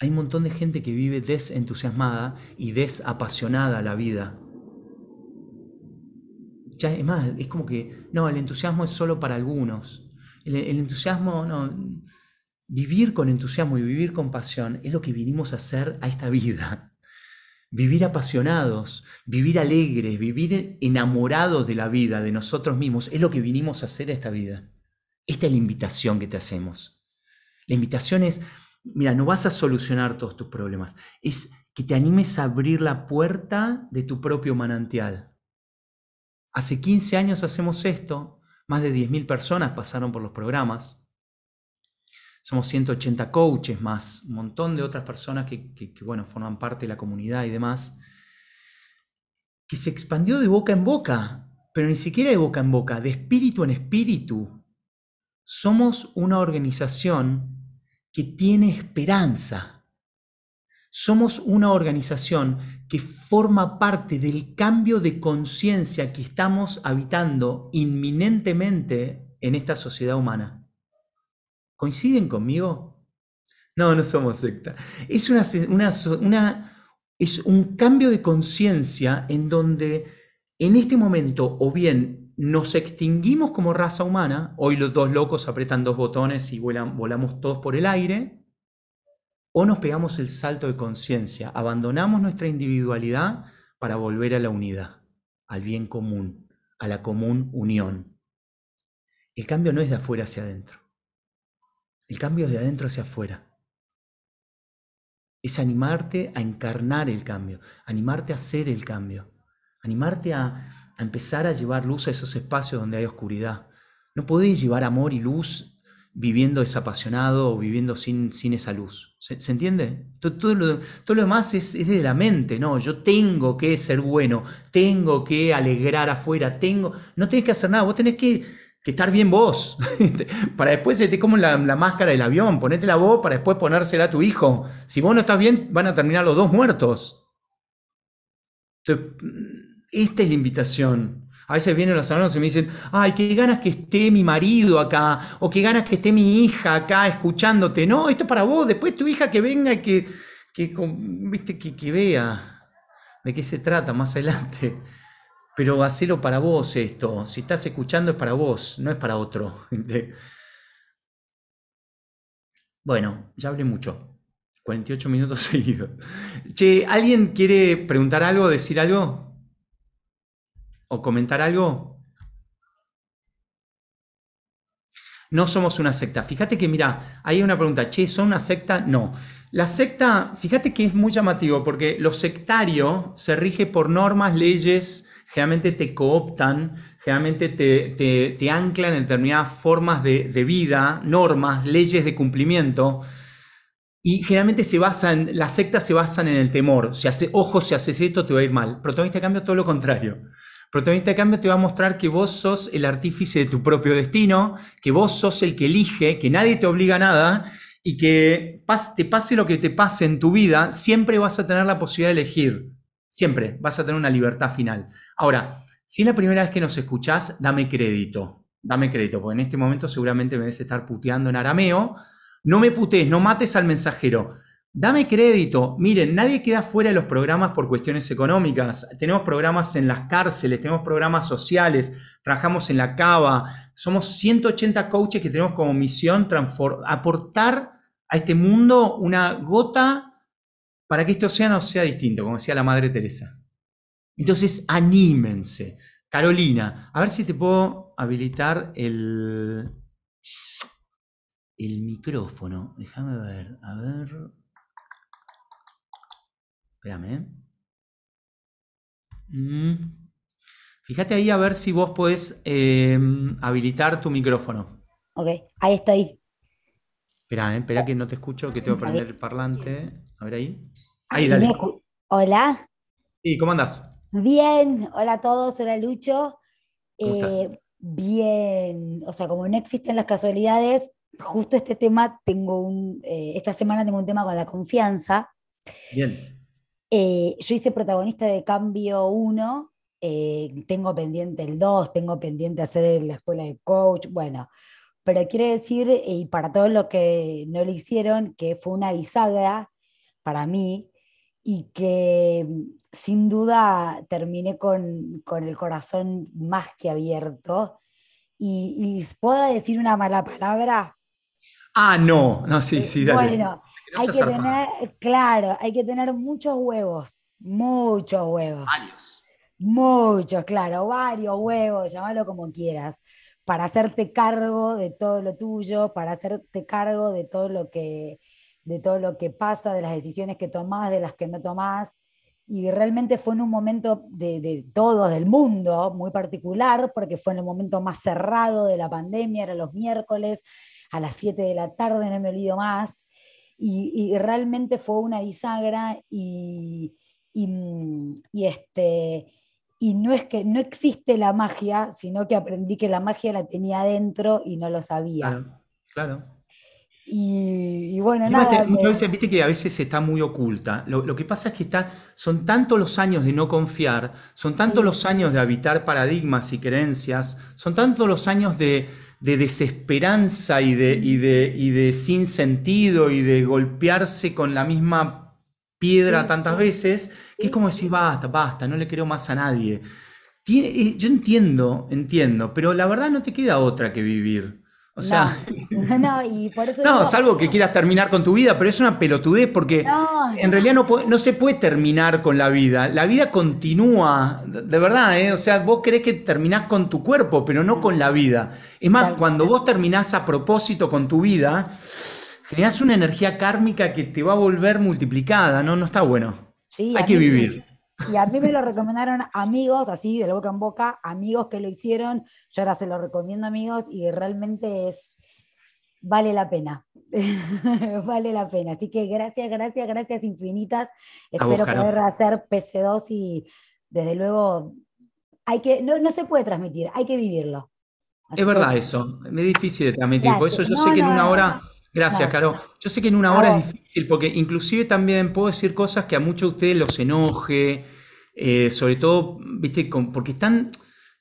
Hay un montón de gente que vive desentusiasmada y desapasionada la vida. Ya, es más, es como que, no, el entusiasmo es solo para algunos. El, el, entusiasmo, no, vivir con entusiasmo y vivir con pasión es lo que vinimos a hacer a esta vida vivir apasionados, vivir alegres, vivir enamorados de la vida, de nosotros mismos, es lo que vinimos a hacer a esta vida. Esta es la invitación que te hacemos. La invitación es, mira, no vas a solucionar todos tus problemas, es que te animes a abrir la puerta de tu propio manantial. Hace 15 años hacemos esto, más de 10.000 personas pasaron por los programas somos 180 coaches más, un montón de otras personas que, bueno, forman parte de la comunidad y demás, que se expandió de boca en boca, pero ni siquiera de boca en boca, de espíritu en espíritu. Somos una organización que tiene esperanza. Somos una organización que forma parte del cambio de conciencia que estamos habitando inminentemente en esta sociedad humana. ¿Coinciden conmigo? No, no somos secta. Es, un cambio de conciencia en donde en este momento o bien nos extinguimos como raza humana, hoy los dos locos apretan dos botones y volamos todos por el aire, o nos pegamos el salto de conciencia, abandonamos nuestra individualidad para volver a la unidad, al bien común, a la común unión. El cambio no es de afuera hacia adentro. El cambio es de adentro hacia afuera. Es animarte a encarnar el cambio, animarte a hacer el cambio, animarte a, empezar a llevar luz a esos espacios donde hay oscuridad. No podés llevar amor y luz viviendo desapasionado o viviendo sin, esa luz. ¿Se, entiende? Todo, lo, todo, lo, demás es, es de la mente, ¿no? Yo tengo que ser bueno, tengo que alegrar afuera, tengo... No tenés que hacer nada, vos tenés que, que estar bien vos. para después, te como la, máscara del avión, ponétela vos para después ponérsela a tu hijo. Si vos no estás bien, van a terminar los dos muertos. Esta es la invitación. A veces vienen los alumnos y me dicen, ay, qué ganas que esté mi marido acá, o qué ganas que esté mi hija acá escuchándote. No, esto es para vos, después tu hija que venga y que, que, que, que vea de qué se trata más adelante. Pero hacelo para vos esto. Si estás escuchando es para vos, no es para otro. Bueno, ya hablé mucho. 48 minutos seguidos. Che, ¿alguien quiere preguntar algo, decir algo? o comentar algo? No somos una secta. Fíjate que, mira, hay una pregunta, che, ¿son una secta? No. La secta, fíjate que es muy llamativo porque lo sectario se rige por normas, leyes, generalmente te cooptan, generalmente te, te, anclan en determinadas formas de, de, vida, normas, leyes de cumplimiento. Y generalmente se basan, las sectas se basan en el temor. Si hace, ojo, si haces esto te va a ir mal. Protagonista cambio todo lo contrario. Protagonista de cambio te va a mostrar que vos sos el artífice de tu propio destino, que vos sos el que elige, que nadie te obliga a nada y que te pase lo que te pase en tu vida, siempre vas a tener la posibilidad de elegir. Siempre vas a tener una libertad final. Ahora, si es la primera vez que nos escuchás, dame crédito. Dame crédito, porque en este momento seguramente me debes estar puteando en arameo. No me putees, no mates al mensajero. Dame crédito. Miren, nadie queda fuera de los programas por cuestiones económicas. Tenemos programas en las cárceles, tenemos programas sociales, trabajamos en la cava. Somos 180 coaches que tenemos como misión aportar a este mundo una gota para que este océano sea distinto, como decía la Madre Teresa. Entonces, anímense. Carolina, a ver si te puedo habilitar el, el micrófono. Déjame ver, a ver. Espérame. Mm. Fíjate ahí a ver si vos podés em, habilitar tu micrófono. Ok, ahí estoy. Espera, eh, espera que no te escucho, que tengo que prender el parlante. A ver ahí. Ahí, dale. Hola. Sí, ¿cómo andás? Bien, hola a todos, hola Lucho. ¿Cómo estás? Eh, bien, o sea, como no existen las casualidades, justo este tema tengo un, eh, esta semana tengo un tema con la confianza. Bien. Eh, yo hice protagonista de Cambio 1, eh, tengo pendiente el 2, tengo pendiente hacer la escuela de coach, bueno, pero quiere decir, y para todos los que no lo hicieron, que fue una bisagra para mí y que mm, sin duda terminé con, el corazón más que abierto. Y, y puedo decir una mala palabra. Ah, no, no, sí, sí, dale. Bueno, hay que tener, claro, hay que tener muchos huevos, muchos huevos. Varios. Muchos, claro, varios huevos, llámalo como quieras, para hacerte cargo de todo lo tuyo, para hacerte cargo de todo lo que, de todo lo que pasa, de las decisiones que tomás, de las que no tomás. Y realmente fue en un momento de, de todos, del mundo, muy particular, porque fue en el momento más cerrado de la pandemia, era los miércoles a las 7 de la tarde, no me olvido más y, realmente fue una bisagra y, y, este, y no es que no existe la magia, sino que aprendí que la magia la tenía adentro y no lo sabía. Claro, claro. Y, bueno, nada. viste que a veces está muy oculta. Lo, que pasa es que está, son tantos los años de no confiar, son tantos los años de habitar paradigmas y creencias, son tantos los años de, de desesperanza y de, y de, y de sin sentido y de golpearse con la misma piedra tantas veces, que es como decir, basta, basta, no le creo más a nadie. Tiene, eh, yo entiendo, entiendo, pero la verdad no te queda otra que vivir. O sea, no, no, y por eso no salvo que quieras terminar con tu vida, pero es una pelotudez porque en realidad no, no, se puede terminar con la vida. La vida continúa, de verdad, ¿eh? o sea, vos crees que terminás con tu cuerpo, pero no con la vida. Es más, cuando vos terminás a propósito con tu vida, generás una energía kármica que te va a volver multiplicada, ¿no? No está bueno. Sí, Hay que vivir. Y a mí me lo recomendaron amigos, así de boca en boca, amigos que lo hicieron. Yo ahora se lo recomiendo amigos y realmente es, vale la pena. vale la pena. Así que gracias, gracias, gracias infinitas. Espero poder hacer PC2 y desde luego hay que, no, se puede transmitir, hay que vivirlo. es verdad eso, es difícil de transmitir. Por eso yo sé que en una hora, gracias, Caro, yo sé que en una hora es difícil, porque inclusive también puedo decir cosas que a muchos de ustedes los enoje, eh, sobre todo, viste, porque están,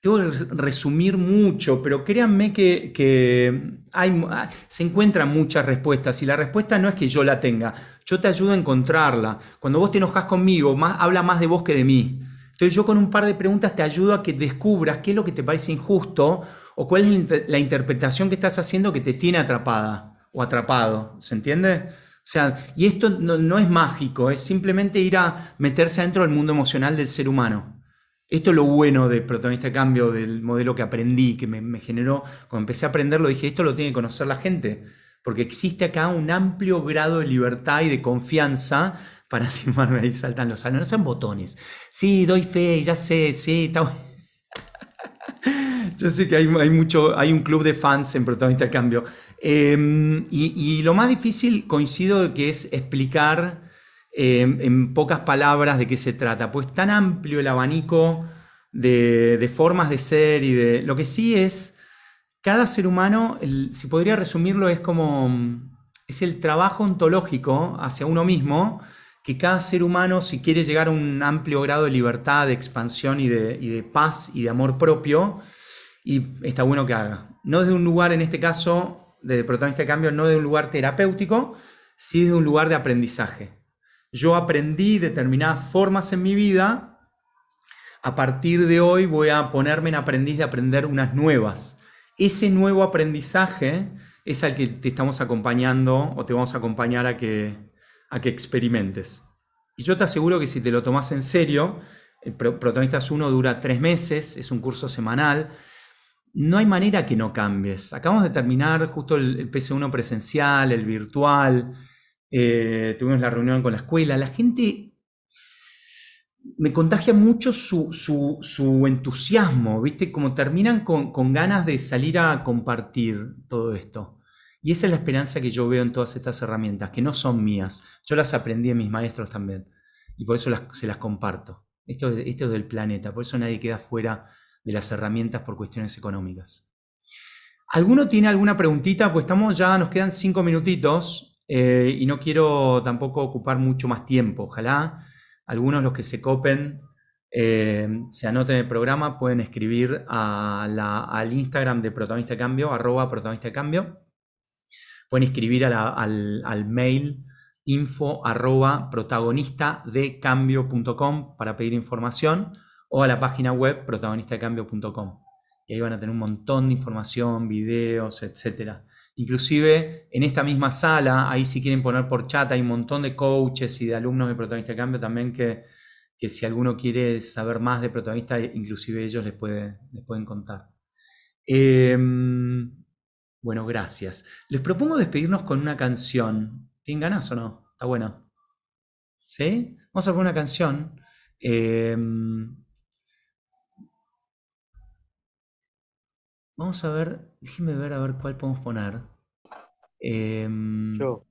tengo que resumir mucho, pero créanme que, hay, se encuentran muchas respuestas y la respuesta no es que yo la tenga, yo te ayudo a encontrarla. Cuando vos te enojas conmigo, más, habla más de vos que de mí. Entonces yo con un par de preguntas te ayudo a que descubras qué es lo que te parece injusto o cuál es la interpretación que estás haciendo que te tiene atrapada o atrapado. ¿Se entiende? O sea, y esto no, es mágico, es simplemente ir a meterse adentro del mundo emocional del ser humano. Esto es lo bueno del protagonista de cambio, del modelo que aprendí, que me, generó, cuando empecé a aprenderlo dije, esto lo tiene que conocer la gente, porque existe acá un amplio grado de libertad y de confianza para animarme, ahí saltan los años, no sean botones. Sí, doy fe, ya sé, sí, está Yo sé que hay, mucho, hay un club de fans en Protagonista Cambio. Em, y, lo más difícil, coincido, que es explicar em, en pocas palabras de qué se trata, pues tan amplio el abanico de, formas de ser y de... Lo que sí es, cada ser humano, si podría resumirlo, es como... Es el trabajo ontológico hacia uno mismo que cada ser humano, si quiere llegar a un amplio grado de libertad, de expansión y de, paz y de amor propio, y está bueno que haga. No desde un lugar, en este caso, de protagonista de cambio, no de un lugar terapéutico, sí de un lugar de aprendizaje. Yo aprendí determinadas formas en mi vida, a partir de hoy voy a ponerme en aprendiz de aprender unas nuevas. Ese nuevo aprendizaje es al que te estamos acompañando o te vamos a acompañar a que, a que experimentes. Y yo te aseguro que si te lo tomas en serio, el Protagonistas 1 dura tres meses, es un curso semanal, no hay manera que no cambies. Acabamos de terminar justo el, PC1 presencial, el virtual, eh, tuvimos la reunión con la escuela, la gente me contagia mucho su, entusiasmo, ¿viste? Como terminan con, ganas de salir a compartir todo esto. Y esa es la esperanza que yo veo en todas estas herramientas, que no son mías. Yo las aprendí de mis maestros también. Y por eso se las comparto. Esto, esto es del planeta, por eso nadie queda fuera de las herramientas por cuestiones económicas. ¿Alguno tiene alguna preguntita? Pues estamos ya, nos quedan cinco minutitos eh, y no quiero tampoco ocupar mucho más tiempo. Ojalá algunos los que se copen eh, se anoten el programa, pueden escribir al Instagram de Protagonista Cambio, arroba Protagonista Cambio Pueden escribir al, mail info arroba protagonistadecambio.com para pedir información o a la página web protagonistadecambio.com. Y ahí van a tener un montón de información, videos, etc. Inclusive en esta misma sala, ahí si quieren poner por chat, hay un montón de coaches y de alumnos de Protagonista de Cambio también que, que si alguno quiere saber más de protagonista, inclusive ellos les, les pueden contar. Eh, bueno, gracias. Les propongo despedirnos con una canción. ¿Tienen ganas o no? Está bueno. ¿Sí? Vamos a poner una canción. Em, vamos a ver, déjenme ver a ver cuál podemos poner. Em, Yo.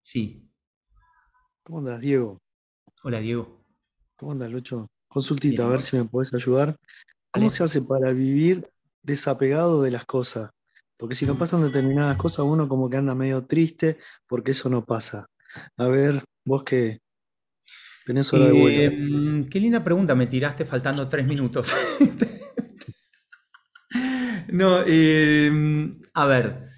Sí. ¿Cómo andas, Diego? Hola, Diego. ¿Cómo andas, Lucho? Consultita, a ver si me puedes ayudar. ¿Cómo se hace para vivir desapegado de las cosas? Porque si no pasan determinadas cosas, uno como que anda medio triste porque eso no pasa. A ver, vos qué tenés hora de vuelo. Em, qué linda pregunta, me tiraste faltando tres minutos. no, em, a ver,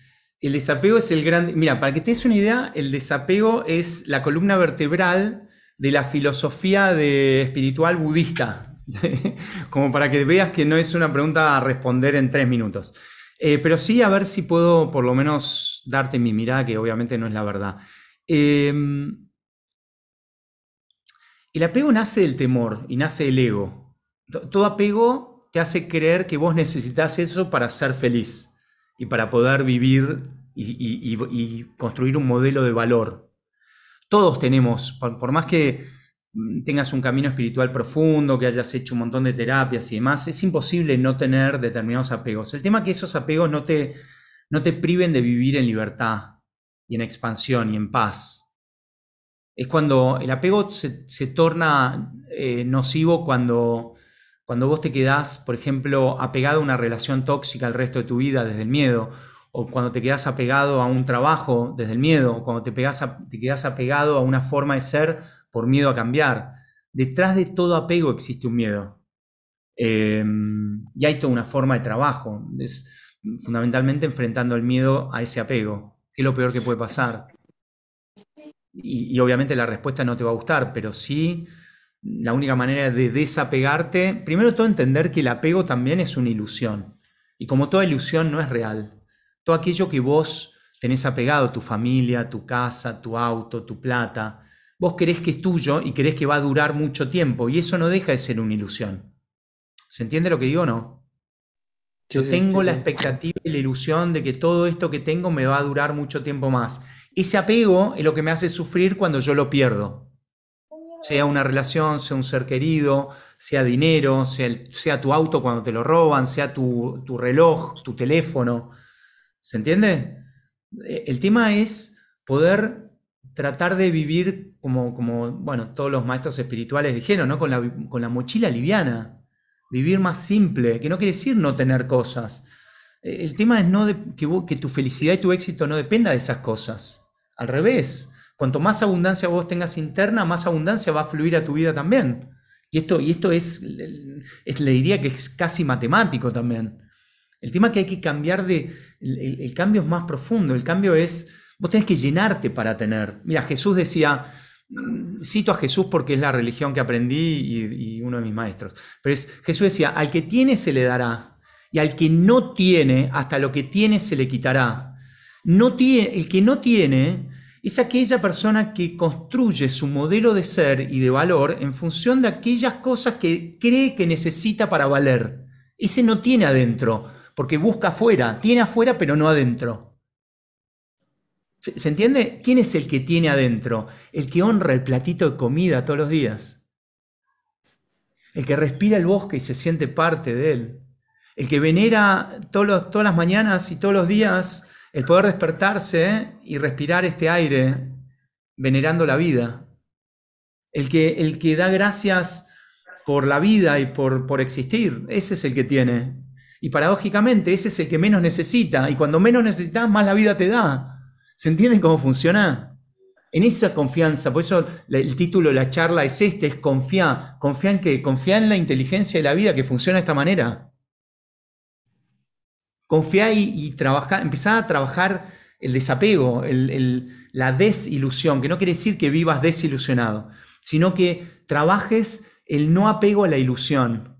el desapego es el gran... Mira, para que te des una idea, el desapego es la columna vertebral de la filosofía de espiritual budista. como para que veas que no es una pregunta a responder en tres minutos. Eh, pero sí, a ver si puedo por lo menos darte mi mirada, que obviamente no es la verdad. Em, el apego nace del temor y nace del ego. Todo apego te hace creer que vos necesitas eso para ser feliz y para poder vivir y construir un modelo de valor. Todos tenemos, por más que Mm, tengas un camino espiritual profundo, que hayas hecho un montón de terapias y demás, es imposible no tener determinados apegos. El tema es que esos apegos no te, no te priven de vivir en libertad y en expansión y en paz. Es cuando el apego se, torna eh, nocivo cuando, cuando vos te quedás, por ejemplo, apegado a una relación tóxica el resto de tu vida desde el miedo, o cuando te quedas apegado a un trabajo desde el miedo, o cuando te, te quedas apegado a una forma de ser por miedo a cambiar. Detrás de todo apego existe un miedo. Em, y hay toda una forma de trabajo. Es fundamentalmente enfrentando el miedo a ese apego, que es lo peor que puede pasar. Y, obviamente la respuesta no te va a gustar, pero sí la única manera de desapegarte, primero todo entender que el apego también es una ilusión. Y como toda ilusión no es real, todo aquello que vos tenés apegado, tu familia, tu casa, tu auto, tu plata, vos querés que es tuyo y querés que va a durar mucho tiempo, y eso no deja de ser una ilusión. ¿Se entiende lo que digo o no? Yo tengo la expectativa y la ilusión de que todo esto que tengo me va a durar mucho tiempo más. Ese apego es lo que me hace sufrir cuando yo lo pierdo. Sea una relación, sea un ser querido, sea dinero, sea, tu auto cuando te lo roban, sea tu, reloj, tu teléfono. ¿Se entiende? E, el tema es poder tratar de vivir como, como bueno, todos los maestros espirituales dijeron, ¿no? Con la, mochila liviana vivir más simple, que no quiere decir no tener cosas. Eh, el tema es no que, que tu felicidad y tu éxito no dependa de esas cosas. Al revés, cuanto más abundancia vos tengas interna, más abundancia va a fluir a tu vida también. Y esto, y esto es, es le diría que es casi matemático también. El tema que hay que cambiar de, el, cambio es más profundo, el cambio es, vos tenés que llenarte para tener. Mira, Jesús decía, Mm, cito a Jesús porque es la religión que aprendí y, uno de mis maestros. Pero es, Jesús decía, al que tiene se le dará, y al que no tiene, hasta lo que tiene se le quitará. No tiene, el que no tiene es aquella persona que construye su modelo de ser y de valor en función de aquellas cosas que cree que necesita para valer. Ese no tiene adentro, porque busca afuera, tiene afuera pero no adentro. ¿Se, entiende? ¿Quién es el que tiene adentro? El que honra el platito de comida todos los días. El que respira el bosque y se siente parte de él. El que venera todas las mañanas y todos los días el poder despertarse y respirar este aire, venerando la vida. El que, el que da gracias por la vida y por, por existir. Ese es el que tiene. Y paradójicamente, ese es el que menos necesita. Y cuando menos necesitas, más la vida te da. ¿Se entiende cómo funciona? En esa confianza, por eso el título de la charla es este, es confiar. ¿Confía en qué? Confía en la inteligencia de la vida que funciona de esta manera. Confía y, trabajar, empezar a trabajar el desapego, la desilusión, que no quiere decir que vivas desilusionado, sino que trabajes el no apego a la ilusión,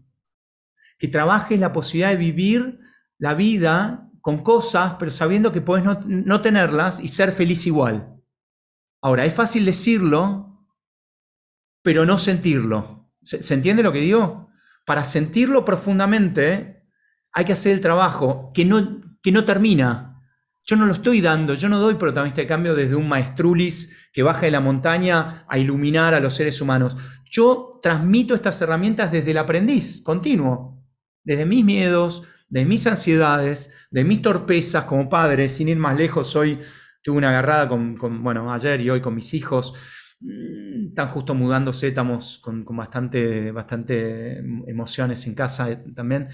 que trabajes la posibilidad de vivir la vida con cosas, pero sabiendo que puedes no, tenerlas y ser feliz igual. Ahora, es fácil decirlo, pero no sentirlo. ¿Se, entiende lo que digo? Para sentirlo profundamente hay que hacer el trabajo que no, que no termina. Yo no lo estoy dando, yo no doy protagonista de cambio desde un maestrulis que baja de la montaña a iluminar a los seres humanos. Yo transmito estas herramientas desde el aprendiz continuo, desde mis miedos, de mis ansiedades, de mis torpezas como padre, sin ir más lejos, hoy tuve una agarrada con, bueno, ayer y hoy con mis hijos, están mm, justo mudándose, estamos con, bastante, bastante emociones en casa eh, también.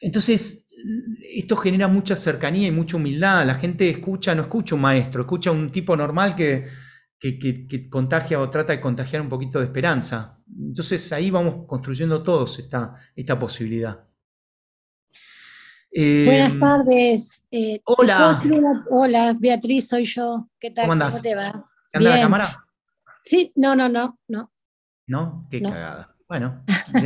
Entonces, esto genera mucha cercanía y mucha humildad. La gente escucha, no escucha un maestro, escucha un tipo normal que, que, contagia o trata de contagiar un poquito de esperanza. Entonces ahí vamos construyendo todos esta, esta posibilidad. Buenas em, tardes. Eh, hola. Hola, Beatriz, soy yo. ¿Qué tal? ¿Cómo, te va? ¿Anda la cámara? Sí, no, no, no, no. ¿No? Qué cagada. Bueno,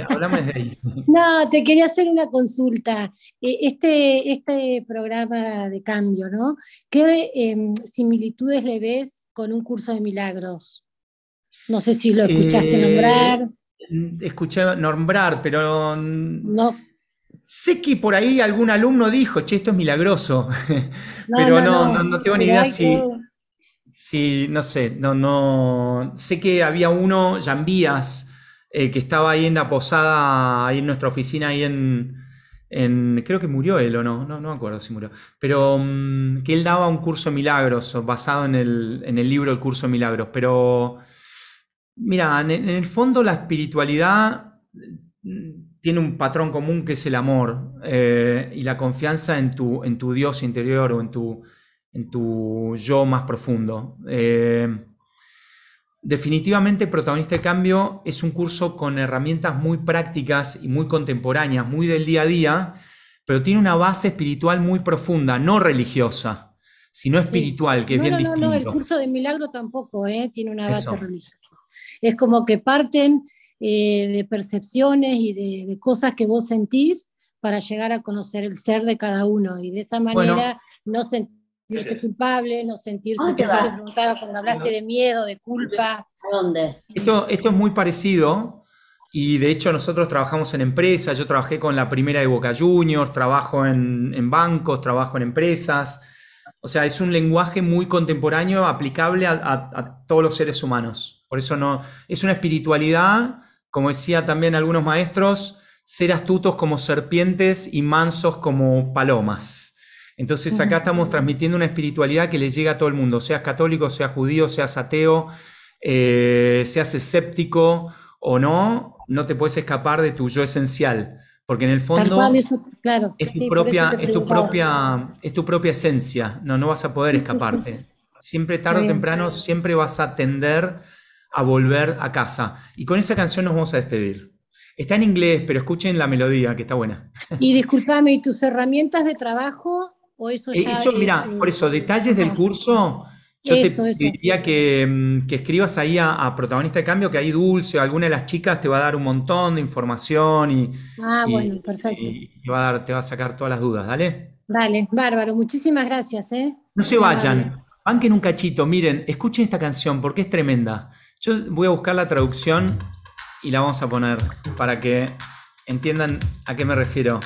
hablamos de ahí. No, te quería hacer una consulta. E, este, este programa de cambio, ¿no? ¿Qué em, similitudes le ves con un curso de milagros? No sé si lo escuchaste eh, nombrar. Escuché nombrar, pero. No Sé que por ahí algún alumno dijo, che, esto es milagroso, pero no, no, tengo ni idea si, no sé, no, no, sé que había uno, Jambías, eh, que estaba ahí en la posada, ahí en nuestra oficina, ahí en, creo que murió él o no, no, no me acuerdo si murió, pero mm, que él daba un curso de milagros basado en el, en el libro El curso de milagros, pero mira, en, en el fondo la espiritualidad mm, tiene un patrón común que es el amor eh, y la confianza en tu, en tu Dios interior o en tu, en tu yo más profundo. Eh, definitivamente Protagonista de Cambio es un curso con herramientas muy prácticas y muy contemporáneas, muy del día a día, pero tiene una base espiritual muy profunda, no religiosa, sino espiritual, que es no, bien no, distinto. No, no, el curso de milagro tampoco ¿eh? tiene una base Eso. religiosa. Es como que parten eh, de percepciones y de, de, cosas que vos sentís para llegar a conocer el ser de cada uno y de esa manera bueno, no sentirse culpable, no sentirse, por eso te preguntaba cuando hablaste de miedo, de culpa. ¿Dónde? Esto, esto es muy parecido y de hecho nosotros trabajamos en empresas, yo trabajé con la primera de Boca Juniors, trabajo en, en bancos, trabajo en empresas. O sea, es un lenguaje muy contemporáneo aplicable a, a, a, todos los seres humanos. Por eso no, es una espiritualidad, como decía también algunos maestros, ser astutos como serpientes y mansos como palomas. Entonces acá estamos transmitiendo una espiritualidad que le llega a todo el mundo, seas católico, seas judío, seas ateo, eh, seas escéptico o no, no te puedes escapar de tu yo esencial. Porque en el fondo eso, claro, es, tu sí, propia, es, tu propia, es tu propia esencia, no, no vas a poder Sí, escaparte. sí, Siempre tarde o bien. temprano, siempre vas a tender a volver a casa. Y con esa canción nos vamos a despedir. Está en inglés, pero escuchen la melodía, que está buena. Y discúlpame, ¿y tus herramientas de trabajo o eso Eh, ya Eso, es, mira, por eso, detalles del curso, yo Eso, te eso. diría que, mm, que escribas ahí a, a Protagonista de Cambio, que ahí Dulce o alguna de las chicas te va a dar un montón de información y, Ah, y- bueno, perfecto. y te, va a dar, te va a sacar todas las dudas, ¿dale? Dale, bárbaro, muchísimas gracias, ¿eh? No se vayan, banquen un cachito, miren, escuchen esta canción porque es tremenda. Yo voy a buscar la traducción y la vamos a poner para que entiendan a qué me refiero.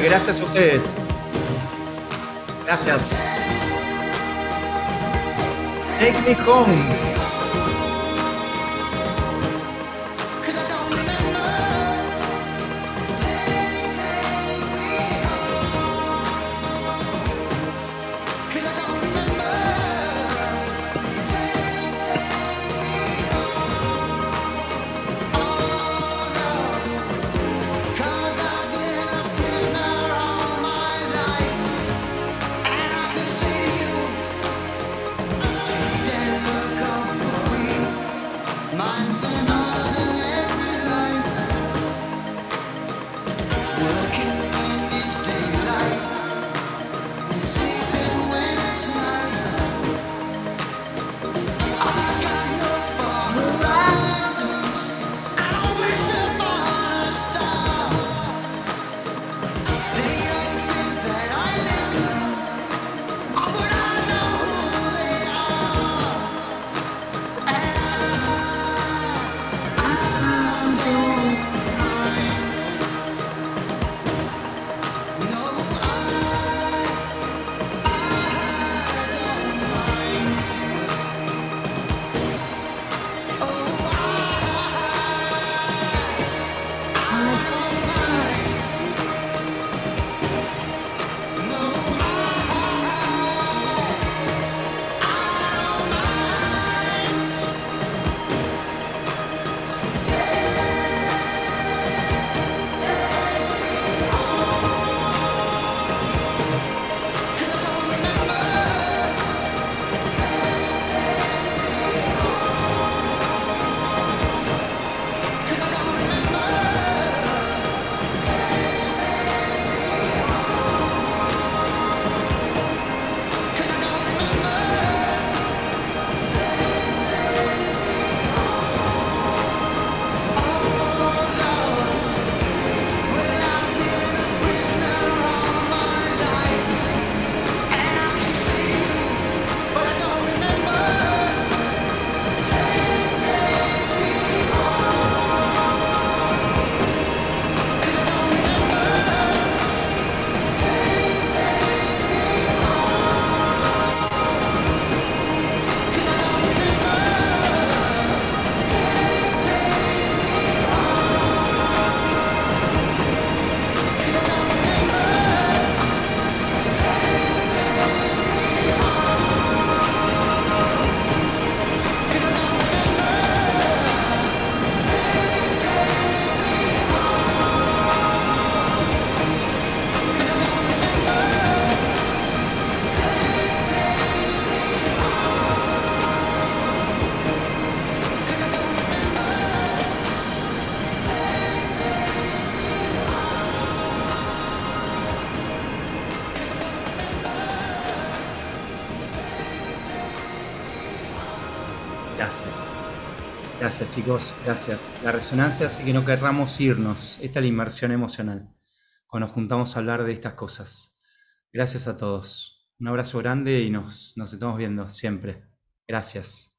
Gracias a ustedes. Gracias. Take me home. Gracias chicos, gracias. La resonancia hace que no querramos irnos. Esta es la inmersión emocional. Cuando nos juntamos a hablar de estas cosas. Gracias a todos. Un abrazo grande y nos, nos estamos viendo siempre. Gracias.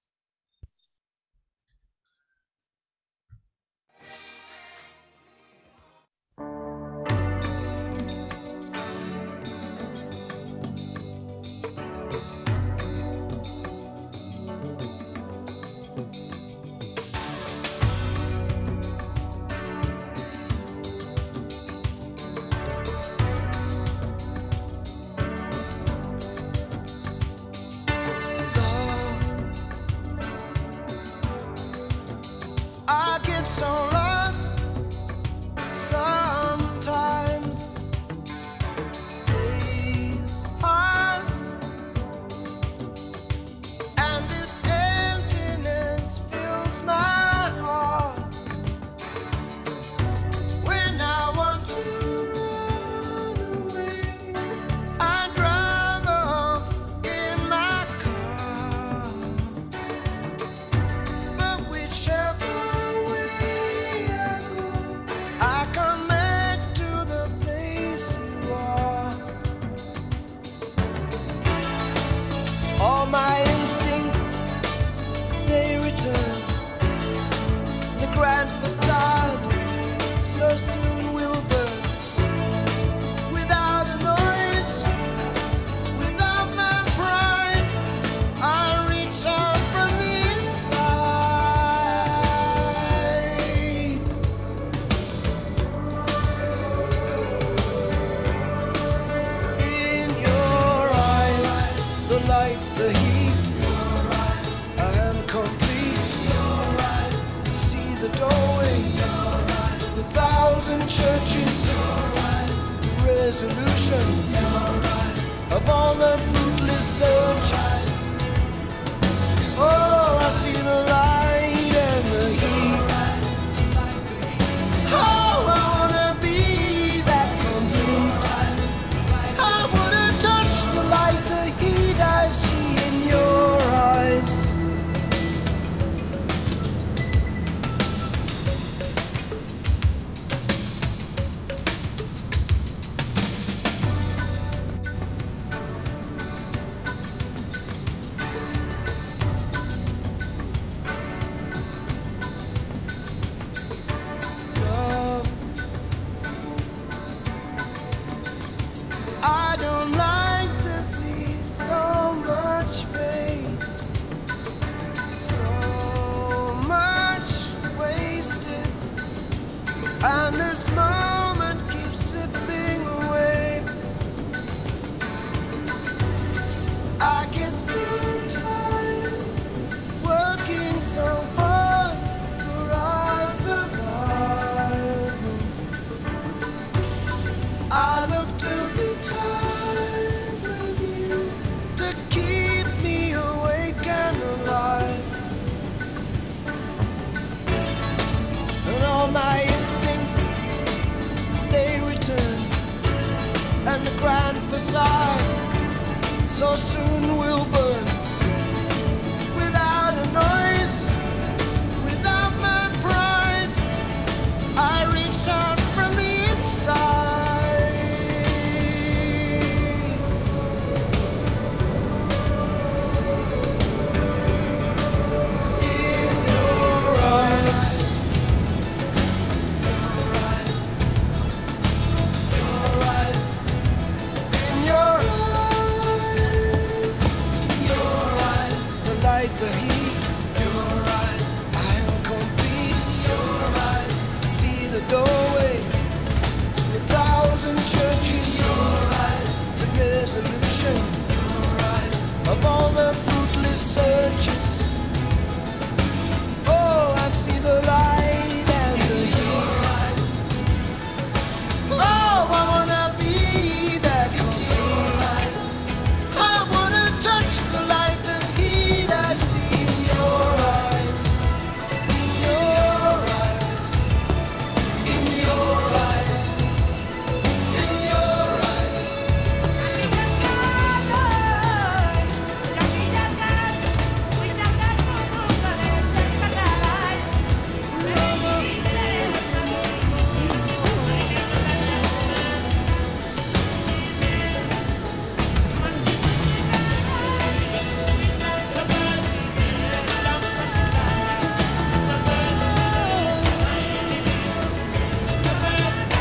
I know